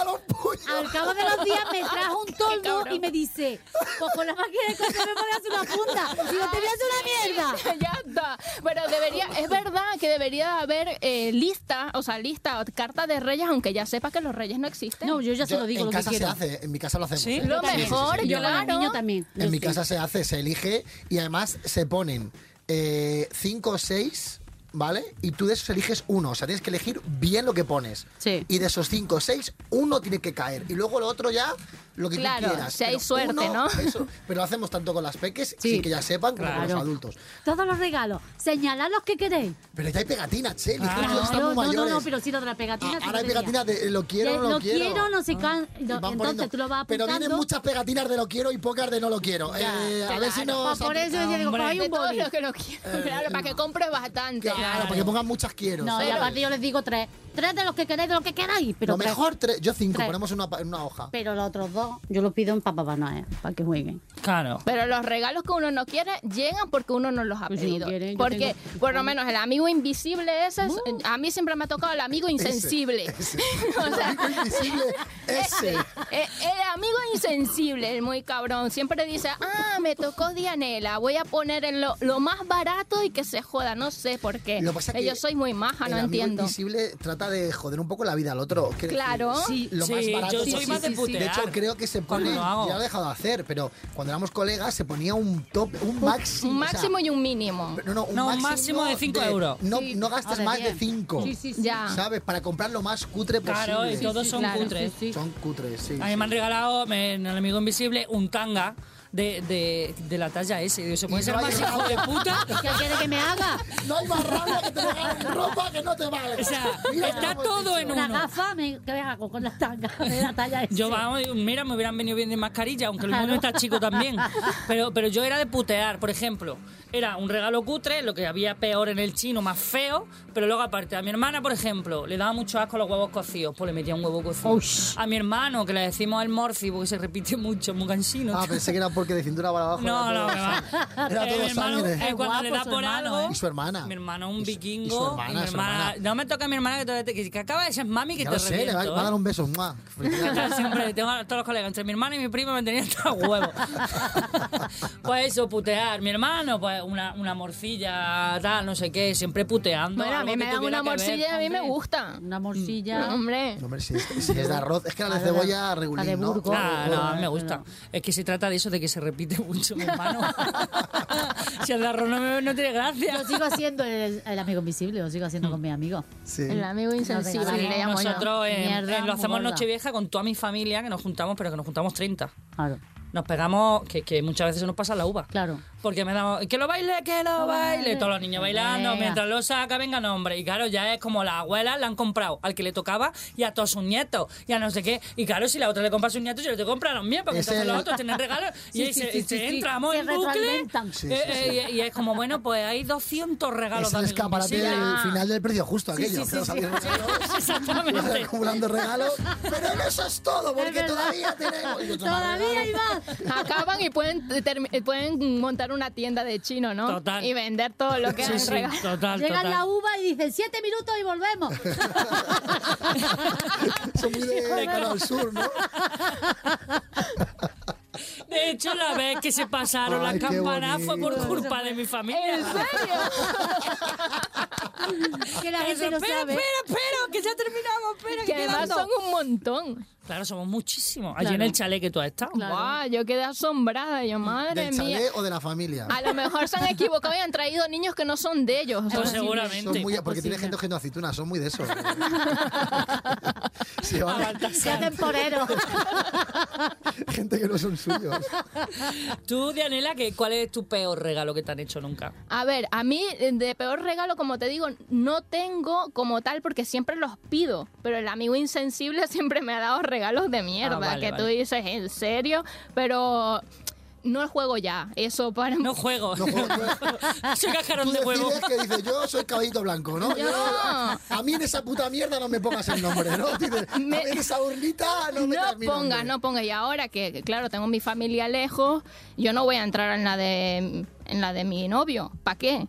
a los puños. al cabo de los días me trajo un toldo y me dice, pues con la máquina de coser me voy a hacer una funda. Digo, te voy a hacer una mierda. ya. Pero debería, es verdad que debería haber eh, lista, o sea, lista o carta de reyes, aunque ya sepa que los reyes no existen. No, yo ya se lo digo en lo que casa se quiero. hace, en mi casa lo hacemos. ¿Sí? ¿eh? Lo también. mejor, Yo claro. niños también. En mi Sí. casa se hace, se elige y además se ponen eh, cinco o seis, ¿vale? Y tú de esos eliges uno, o sea, tienes que elegir bien lo que pones. Sí. Y de esos cinco o seis, uno tiene que caer. Y luego lo otro ya, lo que Claro, tú quieras. si hay Pero suerte, uno, ¿no? eso, pero lo hacemos tanto con las peques, Sí. sin que ya sepan, como con Claro. los adultos. Todos los regalos, señalad los que queréis. Pero ya hay pegatinas, ya están Claro, no, no, mayores. no, pero sí lo de la pegatina. Ah, ahora hay pegatinas de eh, lo quiero Ya, o no lo quiero. no sé cuán- Y van Entonces poniendo- tú lo vas Pero vienen muchas pegatinas de lo quiero y pocas de no lo quiero. Eh, a ver si nos... Pues por eso yo digo, hay un boli. lo que no quiero. Claro, para que compres bastante. Claro, para que pongan muchas quiero. No, y aparte yo les digo tres. Tres de los que queráis, de los que queráis. Pero lo mejor, tres, yo cinco, Tres. ponemos en una, en una hoja. Pero los otros dos, yo los pido en Papá Noel, para que jueguen. Claro. Pero los regalos que uno no quiere llegan porque uno no los ha Pues si no pedido. quiere, yo porque, tengo- por lo menos, el amigo invisible ese, es- a mí siempre me ha tocado el amigo insensible. Ese, ese. O sea, Amigo invisible, ese. Eh, el amigo insensible, el muy cabrón, siempre dice, ah, me tocó Dianela, voy a poner en lo, lo más barato y que se joda, no sé por qué. Lo que pasa es Eh, que Yo soy muy maja, el no amigo entiendo. invisible trata de joder un poco la vida al otro. Decir, Claro. Sí, lo Sí, más barato yo soy posible. más de putear. De hecho, creo que se pone, lo ya lo he dejado de hacer, pero cuando éramos colegas se ponía un top, un máximo. Un o sea, máximo y un mínimo. no, no, un No, un máximo, máximo de cinco euros. No, Sí. no gastes de más de diez. 5. Sí, sí, sí. Ya. ¿Sabes? Para comprar lo más cutre posible. Claro, y todos son claro. cutres. Sí, sí. Son cutres, sí. A mí me han regalado me- en el amigo invisible un tanga de, de, de la talla S. ¿se puede ser no más hijo de puta? ¿Qué quiere que me haga? No hay más rabia que te regalen ropa que no te vale. O sea, Mira está todo en. Una uno. gafa, me, ¿qué hago con la tanga? De la talla ese. Yo, vamos, mira, me hubieran venido bien de mascarilla, aunque el no está chico también. Pero, pero yo era de putear, por ejemplo. Era un regalo cutre, lo que había peor en el chino, más feo. Pero luego, aparte, a mi hermana, por ejemplo, le daba mucho asco los huevos cocidos, pues le metía un huevo cocido. Ush. A mi hermano, que le decimos el morfi, porque se repite mucho, muy cansino. Ah, pensé que era porque de cintura para abajo. No, era no, todo- va. Era Eh, todo mi hermano, sangre. eh, Es cuando le da por hermano, algo. Y su hermana. Mi hermano, un Y su- y vikingo. su hermana, mi su hermana- hermana. No me toca a mi hermana que, todavía te- que, que acaba de ser mami que Ya te lo sé, le va, reviento, va a dar ¿eh? un beso. Siempre tengo a todos los colegas, entre mi hermano y mi primo me tenían hasta huevos. pues eso, putear. Mi hermano, pues una, una morcilla, tal, no sé qué, siempre puteando. Bueno, a algo mí que me dan tuviera una que ver. morcilla y a mí me gusta. Una morcilla. Hombre. No, hombre, si es, si es de arroz, es que la de cebolla la regulín, de ¿no? Burgos. Ah, no, a mí me gusta. Es que se trata de eso, de que se repite mucho, mi hermano. si el de arroz no, me- no tiene gracia. Yo sigo haciendo el, el amigo invisible, lo sigo haciendo con mis amigos. Sí. El amigo insensible, Sí, le llamo yo. Nosotros eh, Mierda, eh, lo muy hacemos gorda. Nochevieja con toda mi familia, que nos juntamos, pero que nos juntamos 30. Claro, Nos pegamos, que, que muchas veces se nos pasa la uva. claro. Porque me damos, que lo baile, que lo baile. Todos los niños bailando, Venga. mientras lo saca, venga nombre. Y claro, ya es como las abuelas le han comprado al que le tocaba y a todos sus nietos. Y a no sé qué. Y claro, si la otra le compra a sus nietos, yo le tengo que comprar a los míos, porque Es entonces los otros tienen regalos. y Sí, ahí sí, se, sí, se sí, sí. entramos en bucle. eh, eh, y, y es como, bueno, pues hay 200 regalos Es el escaparate del final del precio justo aquello. Exactamente. acumulando regalos. Pero no eso es todo, porque todavía tenemos. Todavía hay más. Acaban y pueden, pueden montar una tienda de chino, ¿no? Total. Y vender todo lo que Sí, sí, regalado. total, Llega total. la uva y dicen siete minutos y volvemos. Son muy de Canal Sur, ¿no? De hecho, la vez que se pasaron Ay, las campanas fue por culpa de mi familia. ¿En serio? que la gente Eso, no espera, sabe. espera, espera, que ya terminamos, espera. Que además son un montón. Claro, somos muchísimos. Allí Claro. en el chalet que tú has estado. Claro. Guau, yo quedé asombrada. Yo, madre ¿Del mía. chalet o de la familia? A lo mejor se han equivocado y han traído niños que no son de ellos. O sea, Pues seguramente. Son muy, porque tiene gente cogiendo aceitunas, son muy de eso. Sí, A vale. Se hacen porero. gente que no son suyos. Tú, Dianela, ¿qué- ¿cuál es tu peor regalo que te han hecho nunca? A ver, a mí de peor regalo, como te digo, no tengo como tal porque siempre los pido. Pero el amigo insensible siempre me ha dado regalos de mierda. Ah, vale, que tú dices, ¿en serio? Pero no juego ya. Eso para No juego. No juego, Soy cajarón Tú de huevo. decides que dices, yo soy caballito blanco, ¿no? Yo- a mí en esa puta mierda no me pongas el nombre, ¿no? Dices, a Me- mí en esa urnita no me No pongas, no pongas. Y ahora que, que, claro, tengo mi familia lejos, yo no voy a entrar en la de en la de mi novio. ¿Para qué?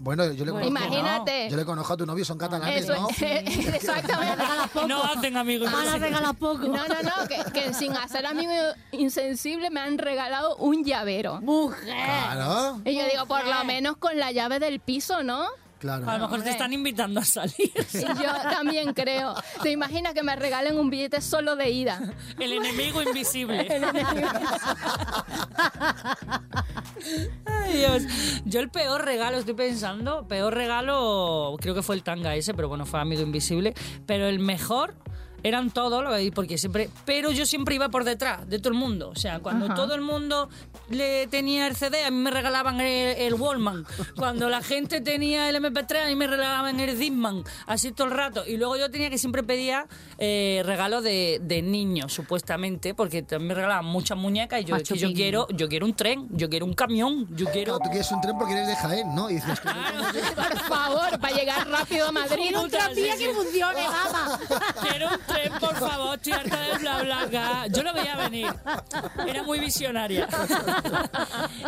Bueno, yo le conozco. Imagínate. Yo le conozco a tu novio, son catalanes, Eso, ¿no? exactamente. No hacen amigos. Van a regalar poco. No, no, no, que, que sin hacer amigo insensible me han regalado un llavero. Mujer. Claro, Y yo digo, por lo menos con la llave del piso, ¿no? Claro. A lo mejor te están invitando a salir. Y yo también creo. ¿Te imaginas que me regalen un billete solo de ida? El enemigo invisible. Ay, Dios. Yo el peor regalo, estoy pensando, peor regalo, creo que fue el tanga ese, pero bueno, fue amigo invisible. Pero el mejor eran todos, porque siempre. Pero yo siempre iba por detrás de todo el mundo. O sea, cuando Ajá. todo el mundo le tenía el CD, a mí me regalaban el, el Wallman. Cuando la gente tenía el MP3, a mí me regalaban el Disman. Así todo el rato. Y luego yo tenía que siempre pedía eh, regalos de, de niños, supuestamente, porque también me regalaban muchas muñecas. Y yo, es que yo quiero, yo quiero un tren, yo quiero un camión, yo quiero. Claro, tú quieres un tren porque eres de Jaén, ¿no? Y dices, que Por favor, para llegar rápido a Madrid. Un tranvía que funcione, mamá. Quiero un tren, por favor, estoy harta de bla bla bla. Yo lo veía venir. Era muy visionaria.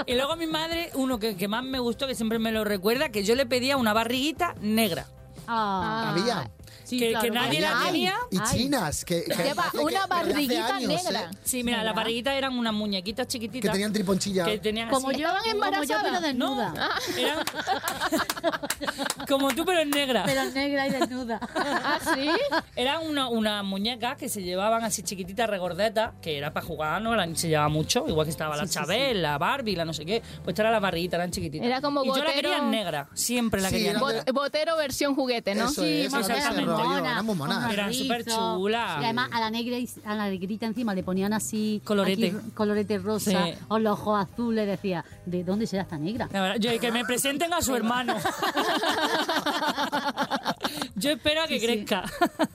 Y luego mi madre, uno que, que más me gustó, que siempre me lo recuerda, que yo le pedía una barriguita negra. Ah, había. Sí, que- claro, que nadie la hay. tenía. Y Ay. chinas, que, que Lleva hace que- una hace barriguita años, negra. ¿eh? Sí, mira, las barriguitas eran unas muñequitas chiquititas. Que tenían triponchilla. Que tenían Como así- yo, ¿Estaban como yo, embarazadas? pero No, desnuda. eran como tú, pero en negra. Pero negra y desnuda. ¿Ah, sí? Eran una, unas muñecas que se llevaban así chiquititas, regordetas, que era para jugar, no se llevaba mucho, igual que estaba la Chabel, la Barbie, la no sé qué. Pues esta era la barriguita, eran chiquititas. Era como y yo la quería en negra, siempre la Sí, quería en era negra. Bot- Botero versión juguete, ¿no? Eso Sí, es, más era ese exactamente. Rollo, mona, eran muy monas. Eran rizos. superchulas. Y además a la negra y- a la negrita encima le ponían así Colorete. aquí, colorete rosa Sí. o los ojos azules. Decía, ¿de dónde será esta negra? La verdad, yo, que me presenten a su hermano. yo espero a que Sí, sí. crezca.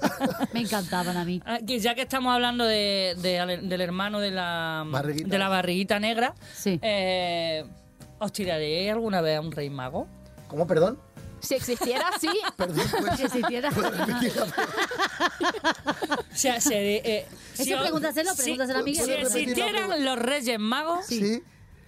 Me encantaban a mí. Ah, que ya que estamos hablando de, de- del hermano de la, Barriguita. de la barriguita negra, Sí. eh, ¿os tiraré alguna vez a un rey mago? ¿Cómo, perdón? Si existiera, sí. Perdón, pues. Que se hiciera. ¿puedes repetir la pregunta? O sea, se, eh, Eso os- pregúntaselo, si- pregúntaselo a Miguel. Si ¿Puedes repetir la existieran los reyes magos, Sí.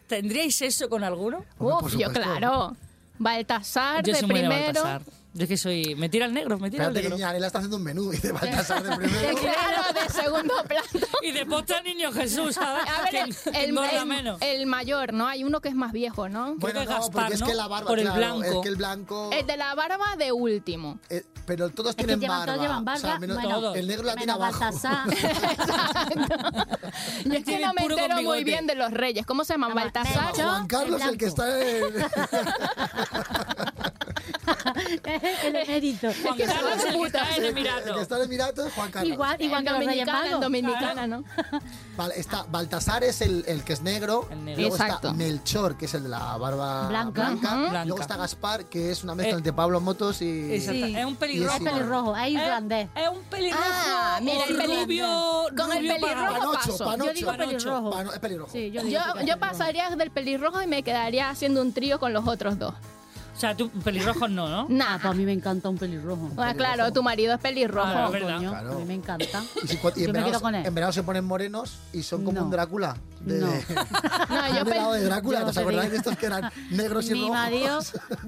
¿tendríais eso con alguno? Uf, yo claro. Baltasar Yo de soy muy de primero. Baltasar. Yo es que soy... Me tira el negro, me tira el Espérate que negro. Yanela está haciendo un menú y te va a tasar de De primero. claro, de segundo plato. Y de postre al niño Jesús, ¿sabes? A ver, Que el, el- engorda el- menos. el mayor, ¿no? Hay uno que es más viejo, ¿no? Creo que Bueno, no, Gaspar, porque es ¿no? que la barba, Por el claro, blanco. es que el blanco... El de la barba de último. eh, pero todos que tienen llevan- barba. todos llevan O sea, barba, menos- bueno, el negro la tiene menos abajo. Baltasar. Yo es que no me Puro con entero muy bigote. bien de los reyes. ¿Cómo se? Llama- Baltasar. Juan Carlos, el que está en... el emérito. Juan Carlos, el que está en el Emirato. que está en Emiratos es Juan Carlos. Igual, igual Dominicana, en. Dominicana, ¿no? Vale, está Baltasar es el, el que es negro. El negro. Luego Exacto. está Melchor, que es el de la barba Blanca. Blanca. Luego está Gaspar, que es una mezcla Eh, entre Pablo Motos y... Exacto. Sí. Es un pelirrojo. Es pelirrojo, es irlandés. Es, es un pelirrojo. Ah, mira, el rubio, con el pelirrojo paso. panocho. Yo digo pelirrojo. Pano- es pelirrojo. Sí, yo, pasaría del pelirrojo y me quedaría haciendo un trío con los otros dos. O sea, tú pelirrojos no, ¿no? Ah, Nah. pues a mí me encanta un pelirrojo. Ah, claro, tu marido es pelirrojo. Ah, es verdad. Coño, Claro. A mí me encanta. Y, si- y en, verano, quedo con él. en verano se ponen morenos y son como No. un Drácula. De, No. No, yo un helado pe- de Drácula. yo ¿Os te acordáis digo. de estos que eran negros y Mi rojos? marido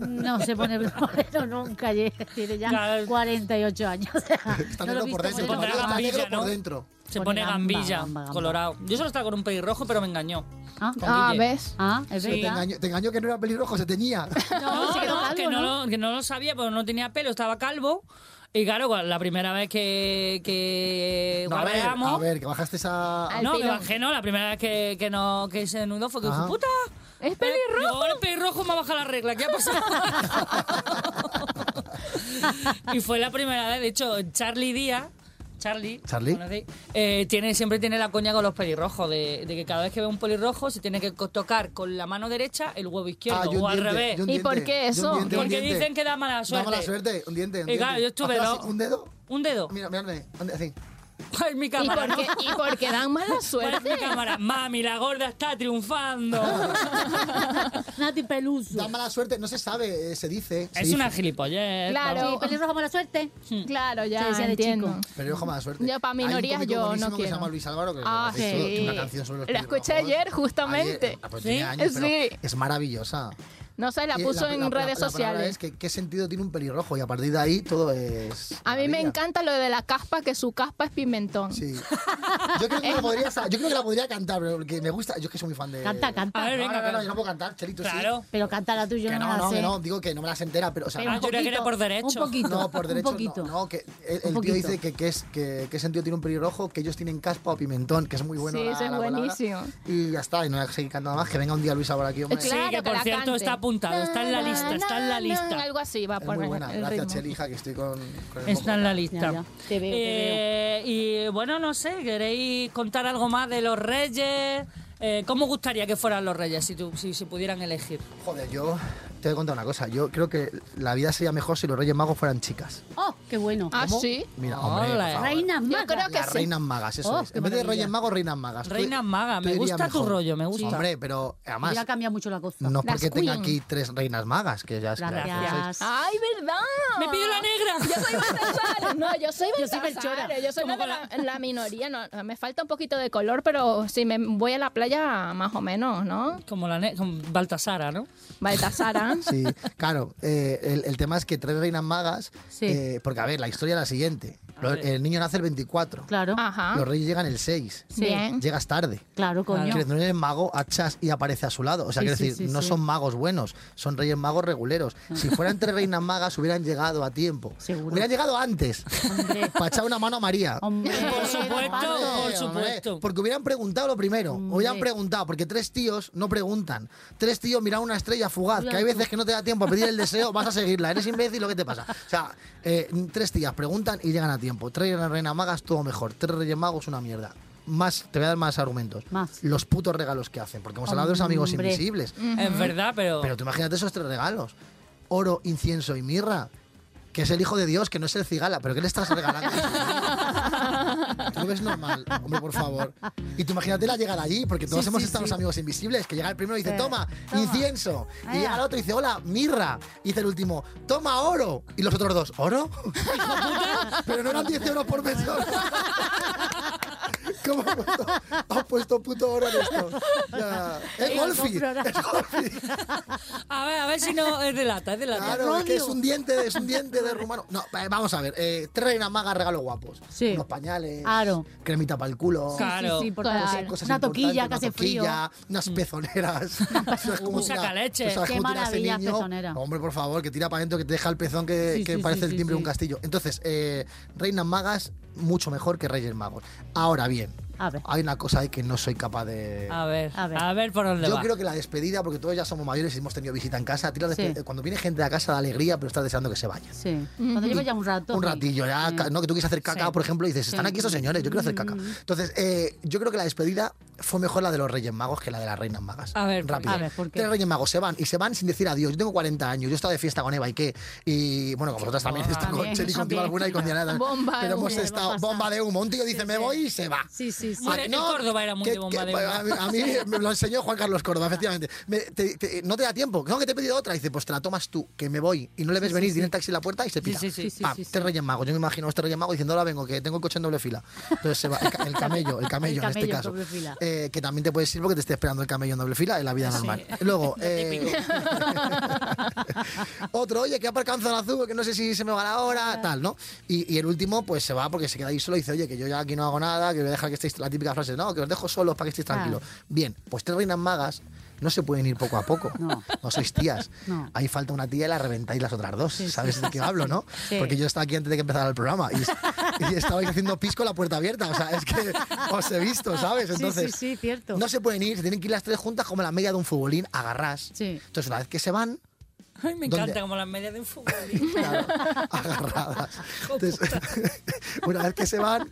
no se pone moreno nunca, ye- tiene ya Claro. 48 años. Está no lo negro he por visto dentro. Tu está negro por ¿no? dentro. Se Pone gamba, gambilla, gamba, gamba. colorado. Yo solo estaba con un pelirrojo, pero me engañó. Ah, Ah. ¿ves? ah, es Sí. Te engañó, te engañó que no era pelirrojo, se teñía. No, no, calvo, que, no, ¿no? Lo, que no lo sabía, pero no tenía pelo, estaba calvo. Y claro, la primera vez que, que No, a ver, a ver, que bajaste esa... Al no, que bajé, no, la primera vez que, que, no, que se desnudó fue que dijo, puta, Es pelirrojo. Digo, ahora el pelirrojo me ha bajado la regla, ¿qué ha pasado? y fue la primera vez, de hecho, Charlie Díaz, Charlie, Charlie. Eh, tiene, siempre tiene la coña con los pelirrojos, de, de que cada vez que ve un pelirrojo se tiene que tocar con la mano derecha el huevo izquierdo, Ah, o al revés. y un ¿Y por qué eso? diente, Porque dicen que da mala Da suerte. mala suerte, un diente, un Y claro, diente. yo estuve Haz dos. así, ¿Un dedo? Un dedo. Mira, mírame, así. Es mi ¿Y cámara. por, qué, ¿Y por qué dan mala ¿Cuál es suerte? mi cámara? Mami, la gorda está triunfando. Nati Peluso. Da mala suerte, no se sabe, eh, se dice. se es dice. una gilipollez. Claro. Sí, pelirrojo mala suerte. Claro, Se ya decía de entiendo. chico. Pelirrojo mala suerte. Yo pa' Hay un minorías cómico yo no buenísimo que se quiero. llama Luis Álvaro, que lo Ah, habéis visto, sí. una canción sobre los La escuché pelirrojos. ayer, justamente. Ayer, ah, pues ¿Sí? años, pero Sí. Es maravillosa. No sé, la Y puso la- en la- redes la sociales. es que qué sentido tiene un pelirrojo y a partir de ahí todo es. A mí me encanta lo de la caspa, que su caspa es pimentón. Sí. Yo creo que la podría, yo creo que la podría cantar, pero porque me gusta. Yo es que soy muy fan de. Canta, canta. A ver, No, venga, no, no, canta. yo no puedo cantar, Chelito, sí. Claro. Pero cántala tú, yo Que no, no, me la no, sé. no, digo que no me las entera, pero o sea, Pero Ah, un yo creía que era por derecho. Un poquito. no, por derecho, Un poquito. no, no, que el, el tío dice que, que es, que, qué sentido tiene un pelirrojo, que ellos tienen caspa o pimentón, que es muy bueno. Sí, la- eso es la palabra. buenísimo. Y ya está, y no voy a seguir cantando más, que venga un día Luis ahora aquí, hombre. Sí, Claro que por la cierto está apuntado, está en la lista, está en la lista. Algo así va a Es muy poner buena, el gracias ritmo. Que estoy con, con el Está en la lista. Ya, ya. Te veo, te Eh, Y bueno, no sé, ¿queréis contar algo más de los reyes? Eh, ¿Cómo gustaría que fueran los reyes si, tú- si, si pudieran elegir? Joder, yo te voy a contar una cosa. Yo creo que la vida sería mejor si los Reyes Magos fueran chicas. Oh, qué bueno. Ah, ¿Cómo? sí. Mira, hombre, por favor. Reina Yo maga. creo que Las sí. reinas magas, eso Oh, es. qué En vez de maravilla. Reyes Magos, reinas magas. Tú- Reinas magas, tú me gusta tu mejor. rollo, me gusta. Hombre, pero además, Hubiera cambiado mucho la cosa. no es Las porque tenga queen. aquí tres reinas magas, que ya es que Gracias. ya ¡Ay, verdad! ¡Me pido la negra! Yo soy Baltasar. No, yo soy Yo soy Baltasar. Melchora. Yo soy ¿Cómo una de la, la minoría. No, me falta un poquito de color, pero si me voy a la playa, más o menos, ¿no? Como la ne- como Baltasara, ¿no? Baltasara. Sí, claro. eh, el, el tema es que tres reinas magas, Sí. eh, porque a ver, la historia es la siguiente. El niño nace el 24, Claro, Ajá. los reyes llegan el 6, Sí. Bien. llegas tarde. claro, coño. Quiere decir, no eres mago, hachas y aparece a su lado. O sea, Sí, quiero sí, decir, sí, no sí. son magos buenos, son reyes magos reguleros. Si fueran tres reinas magas, hubieran llegado a tiempo. Seguro. Hubieran llegado antes. Hombre. Para echar una mano a María. Hombre, Por supuesto, por. Porque hubieran preguntado lo primero. Hombre. Hubieran preguntado, porque tres tíos no preguntan. Tres tíos miran una estrella fugaz, que hay veces que no te da tiempo a pedir el deseo, vas a seguirla. Eres imbécil, ¿lo que te pasa? O sea, eh, tres tías preguntan y llegan a tiempo. Tres reinas magas, todo mejor. Tres reyes magos, una mierda. Más, te voy a dar más argumentos. Más. Los putos regalos que hacen. Porque hemos hablado de los amigos Hombre. invisibles. Es verdad, pero... Pero tú imagínate esos tres regalos. Oro, incienso y mirra. Que es el hijo de Dios, que no es el cigala. ¿Pero qué le estás regalando? ¿Tú lo ves normal? Hombre, por favor. Y tú imagínate la llegada allí, porque todos Sí, hemos sí, estado sí. los amigos invisibles, que llega el primero y dice, toma, Toma. incienso. Y llega el otro y dice, hola, mirra. Y dice el último, toma oro. Y los otros dos, ¿oro? Pero no eran 10 euros por mes. ¿Cómo has puesto, has puesto puto oro en esto? Ya. Es Golfi. A ver, a ver si no es de lata, es de lata. Claro, es que es un diente, es un diente de rumano. No, eh, vamos a ver, eh, tres reinas magas regalos guapos. Sí. Unos pañales, Claro. cremita para el culo. Claro. Sí, sí, favor. cosas Una toquilla que hace una frío. unas pezoneras. ¿Sabes cómo Un sacaleche. sabes Qué maravilla, niño? pezonera. Hombre, por favor, que tira para adentro, que te deja el pezón que, que parece el timbre de un castillo. Entonces, eh, reinas magas, mucho mejor que Reyes Magos. Ahora bien, A ver. hay una cosa ahí que no soy capaz de... A ver, A a ver. ver, por dónde Yo va. creo que la despedida, porque todos ya somos mayores y hemos tenido visita en casa, a ti la Sí. cuando viene gente a casa da alegría, pero estás deseando que se vaya. Sí. Cuando llevo ya un rato. Un ratillo, ya, Sí. ca- no que tú quieres hacer caca, Sí. por ejemplo, y dices, están Sí. aquí esos señores, yo quiero hacer caca. Entonces, eh, yo creo que la despedida fue mejor la de los Reyes Magos que la de las Reinas Magas. A ver, ¿por rápido. A ver, ¿por qué? Tres Reyes Magos se van y se van sin decir adiós. Yo tengo 40 años, yo he estado de fiesta con Eva y qué. Y bueno, como vosotras también, estoy con Cheli, contigo alguna y con Diana. Bomba Pero hemos estado, bomba de humo. Un tío dice, me voy y se va. Sí, sí, sí. De- el Córdoba era muy que- de bomba que- de. A mí, a mí me lo enseñó Juan Carlos Córdoba, efectivamente. Me- te- te- no te da tiempo. No, que te he pedido otra. Dice, pues te la tomas tú, que me voy. Y no le ves venir, tiene el taxi en la puerta y se pira. sí, sí. Sí, Pam. Tres Reyes Magos. Yo me imagino este Reyes Mago diciendo, ahora vengo, que tengo el coche en doble fila. Entonces se va. El, ca- el camello, el camello, El en este caso. fila. Eh, que también te puedes ir porque te esté esperando el camello en doble fila en la vida normal. Luego, eh, otro, oye, que ha zona azul, que no sé si se me va la hora, tal, ¿no? Y, y el último, pues se va porque se queda ahí solo y dice, oye, que yo ya aquí no hago nada, que voy a dejar que estéis, la típica frase, no, que os dejo solos para que estéis tranquilos. Bien, pues tres reinas magas no se pueden ir poco a poco. No. sois tías. No. Ahí falta una tía y la reventáis las otras dos. Sí, ¿Sabes sí. de qué hablo, no? Sí. Porque yo estaba aquí antes de que empezara el programa y, y estabais haciendo pis con la puerta abierta. O sea, es que os he visto, ¿sabes? Sí, Entonces, sí, sí, cierto. no se pueden ir, se tienen que ir las tres juntas como la media de un futbolín, agarrás. Sí. Entonces, una vez que se van, Ay, me ¿Dónde? encanta como las medias de un fútbol. claro, agarradas. Entonces, una vez que se van,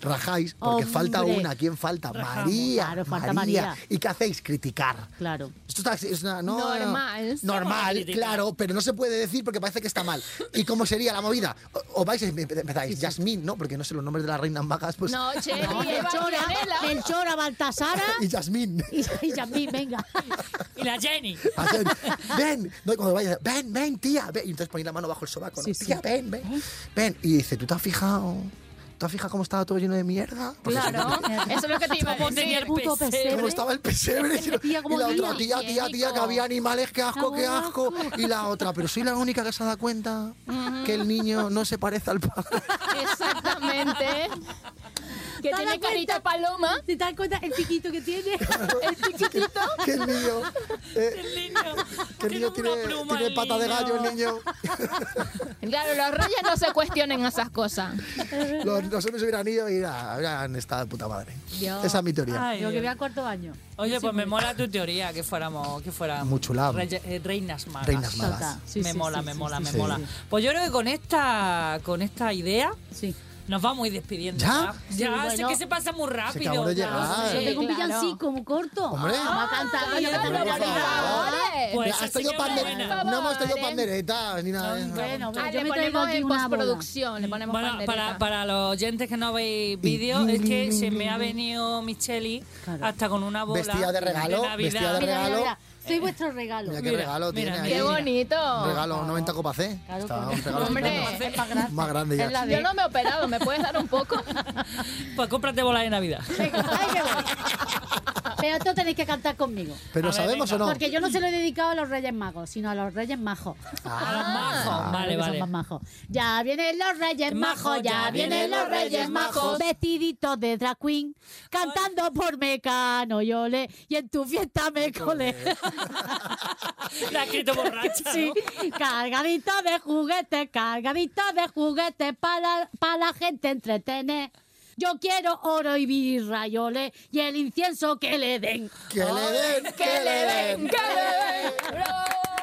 rajáis, porque Hombre. falta una. ¿Quién falta? Rajamos. María. Claro, falta María. ¿Y qué hacéis? Criticar. Claro. Esto está, es una- no, Normal. Normal, claro, pero no se puede decir porque parece que está mal. ¿Y cómo sería la movida? O, o vais y empe- empezáis, Yasmín, ¿no? Porque no sé los nombres de las reinas magas, pues. No, che, No, Melchora. Melchora, Baltasara Y Yasmín. y, y Yasmín, venga. Y la Jenny. Hacen, ven, no, cuando vaya, ven, ven, tía, ven. Y entonces ponéis la mano bajo el sobaco, ¿no? Sí, sí. tía, ven, ven, ven. Y dice, ¿tú te has fijado? ¿Tú has fijado cómo estaba todo lleno de mierda? Porque Claro, eso es lo que te iba a ¿Cómo tenía decir. el Puto pesebre? ¿Cómo estaba el pesebre? Y ¿cómo la otra, tía, tía, tía, que había animales, qué asco, qué asco. Y la otra, pero soy la única que se ha dado cuenta que el niño no se parece al padre. Exactamente. Que ¿Te das tiene carita paloma. ¿Te das cuenta el piquito que tiene? El chiquitito. que el niño, eh, El niño. que el niño tiene, pluma, tiene el pata de gallo, el niño. Claro, los reyes no se cuestionen esas cosas. Los, los hombres hubieran ido y hubieran estado de puta madre. Dios. Esa es mi teoría. Ay, Yo que Dios. voy a cuarto año. Oye, pues me mola tu teoría, que fuéramos, que fuéramos Muy chula. reye- eh, reinas magas. Reinas magas. Sí, me sí, mola, sí, me sí, mola, sí, me sí. mola. Sí. Pues yo creo que con esta, con esta idea Sí. Nos vamos a ir despidiendo. ¿Ya? Ya, Sí, sé que se pasa muy rápido. acabó de ya llegar. lo sé. Sí, Tengo un claro. villancico muy corto. Hombre. Vamos a cantar. Ay, Yo ay, tengo ay, una ay, vida. Favores. Pues has traído no hemos traído ni nada. Bueno, Ah, yo le me traigo ponemos aquí en una bola. postproducción, le ponemos Bueno, pandereta. para, para los oyentes que no veis vídeo, es que se me ha venido Micheli hasta con una bola Vestida de regalo, Navidad. vestida de Mira, mira, regalo. Soy vuestro regalo. Mira qué Mira, regalo mira, tiene mira. ahí. Qué bonito. Un regalo 90 copa C. Claro Está que un regalo Hombre. Es más grande. Más grande ya. Es la de- Yo no me he operado, ¿me puedes dar un poco? Pues cómprate bola de Navidad. Venga, ahí voy. Pero tú tenéis que cantar conmigo. Pero ¿sabemos venga. o no? Porque yo no se lo he dedicado a los Reyes Magos, sino a los Reyes Majos. A los majos. Vale, son vale. más majos. Ya vienen los Reyes Majos, Majos, ya vienen los Reyes Majos. Vestiditos de drag queen, cantando por Mecano y ole, y en tu fiesta me colé. La ha escrito borracha, Sí, ¿no? cargadito de juguetes, cargadito de juguetes para, para la gente entretener. Yo quiero oro y birra y ole, y el incienso que le den. Que le den, que le den. ¡Que le den!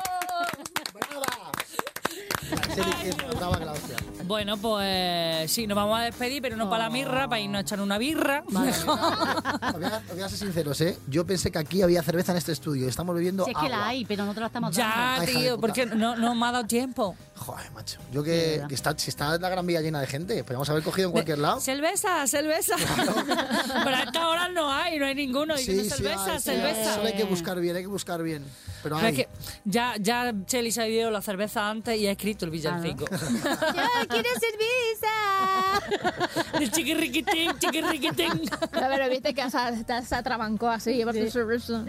Que brava que la hostia. Bueno, pues sí, nos vamos a despedir, pero no para la mirra, para irnos a echar una birra. Os voy, a, os voy a ser sinceros, ¿eh? Yo pensé que aquí había cerveza en este estudio. Estamos bebiendo Si es que agua. la hay, pero nosotros la estamos Ya, dando. Tío, porque no, no me ha dado tiempo. Joder, macho. Yo Sí, que, verdad. que está, si está la gran vía llena de gente, podríamos haber cogido en cualquier lado. Cerveza, cerveza. Pero a esta hora no hay, no hay ninguno. Y una cerveza, hay, sí, cerveza. Solo hay que buscar bien, hay que buscar bien. Pero Pero hay. es que ya, ya Cheli se ha ido la cerveza antes y ha escrito el villancico. ¡Yo quiero cerveza! El chiquirriquitín, chiquirriquitín. A ver, viste que se, se atrabancó así.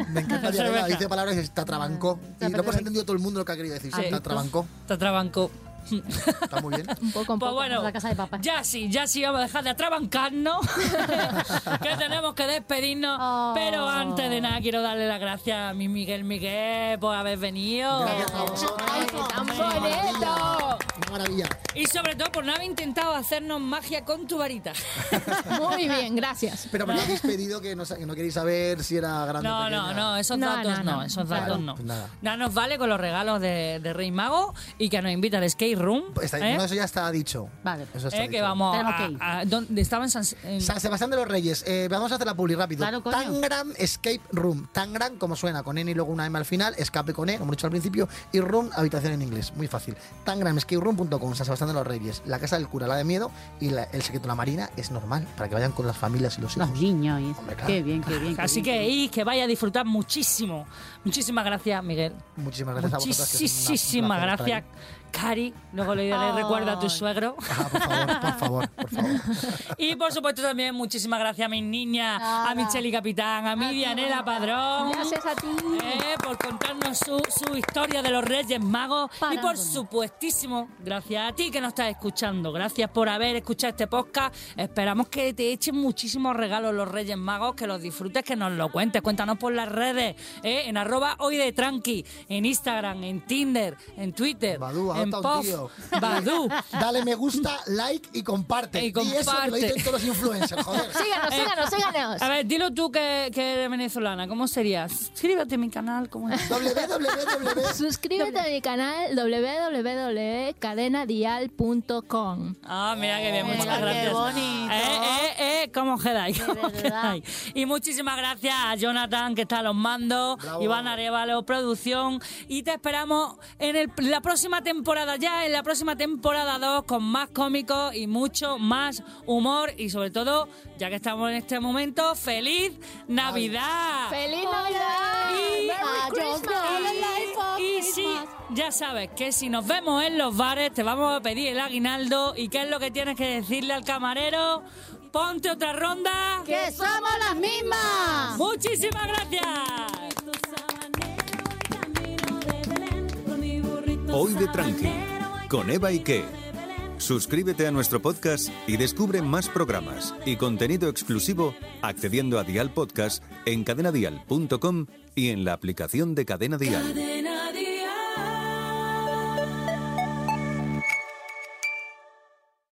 Me encanta Cerveza. Diana, dice palabras y te atrabancó. Y lo hemos entendido todo el mundo lo que ha querido decir. Sí. Te atrabancó. Te atrabancó. Está muy bien. Un poco, un Pues poco. bueno, la casa de papá. ya sí, ya sí vamos a dejar de atrabancarnos, que tenemos que despedirnos. Oh. Pero antes de nada quiero darle las gracias a mi Miguel Miguel por haber venido. Gracias. ¡Ay, qué tan bonito! Una maravilla. Y sobre todo por no haber intentado hacernos magia con tu varita. Muy bien, gracias. Pero me lo habéis pedido que no, que no queréis saber si era grande No, o no, no, esos No, datos no, no, no. esos datos no. Pues nada. Nada nos vale con los regalos de, de Rey Mago y que nos invita al skate room. Está- ¿eh? no, eso ya está dicho. Vale. Eso está Eh, que dicho. vamos a, que ir. a- ¿dónde estaba en San, en- San Sebastián de los Reyes. Eh, vamos a hacer la publi rápido. Claro. Tangram Escape Room. Tangram, como suena, con N y luego una M al final. Escape con E, como he dicho al principio. Y Room, habitación en inglés. Muy fácil. TangramEscapeRoom.com, San Sebastián de los Reyes. La casa del cura, la de miedo. Y la- el secreto de la marina es normal, para que vayan con las familias y los hijos. Los niños y. Hombre, claro. Qué bien, qué bien. qué Así bien, que y que vaya a disfrutar muchísimo. Muchísimas gracias, Miguel. Muchísimas gracias a un Muchísimas gracias, Cari. Luego le, le Ay. recuerdo a tu suegro. Ah, por favor, por favor, por favor. Y por supuesto también muchísimas gracias a mis niñas, a Michelle y Capitán, a mi Dianela Padrón. Gracias a ti. eh, por contarnos su, su historia de los Reyes Magos y por supuestísimo gracias a ti que nos estás escuchando gracias por haber escuchado este podcast esperamos que te echen muchísimos regalos los Reyes Magos que los disfrutes que nos lo cuentes cuéntanos por las redes eh, en arroba hoy de tranqui en Instagram en Tinder en Twitter Badoo, en Puff, Dale me gusta, like y comparte. Y Y, eso que lo comparte. dicen todos los influencers, joder. Síganos, síganos, síganos. a ver dilo tú que, que eres venezolana ¿cómo serías? suscríbete a mi canal ¿cómo es? www. Suscríbete a mi canal www.cadenadial.com. Ah, mira qué bien, Mira, muchas qué gracias. bonito. Eh, eh, eh, ¿cómo quedáis? ¿Cómo quedáis? Y muchísimas gracias a Jonathan, que está a los mandos, Bravo. Iván Arevalo, producción. Y te esperamos en el- la próxima temporada, ya en la próxima temporada 2, con más cómicos y mucho más humor. Y sobre todo, ya que estamos en este momento, ¡feliz Navidad! ¡Feliz Navidad! Y- ¡Merry Christmas! Y sí, ya sabes que si nos vemos en los bares te vamos a pedir el aguinaldo y qué es lo que tienes que decirle al camarero. Ponte otra ronda. ¡Que somos las mismas! Muchísimas gracias. Hoy de Tranqui, con Eva Ike. Suscríbete a nuestro podcast y descubre más programas y contenido exclusivo accediendo a Dial Podcast en cadenadial.com y en la aplicación de Cadena Dial.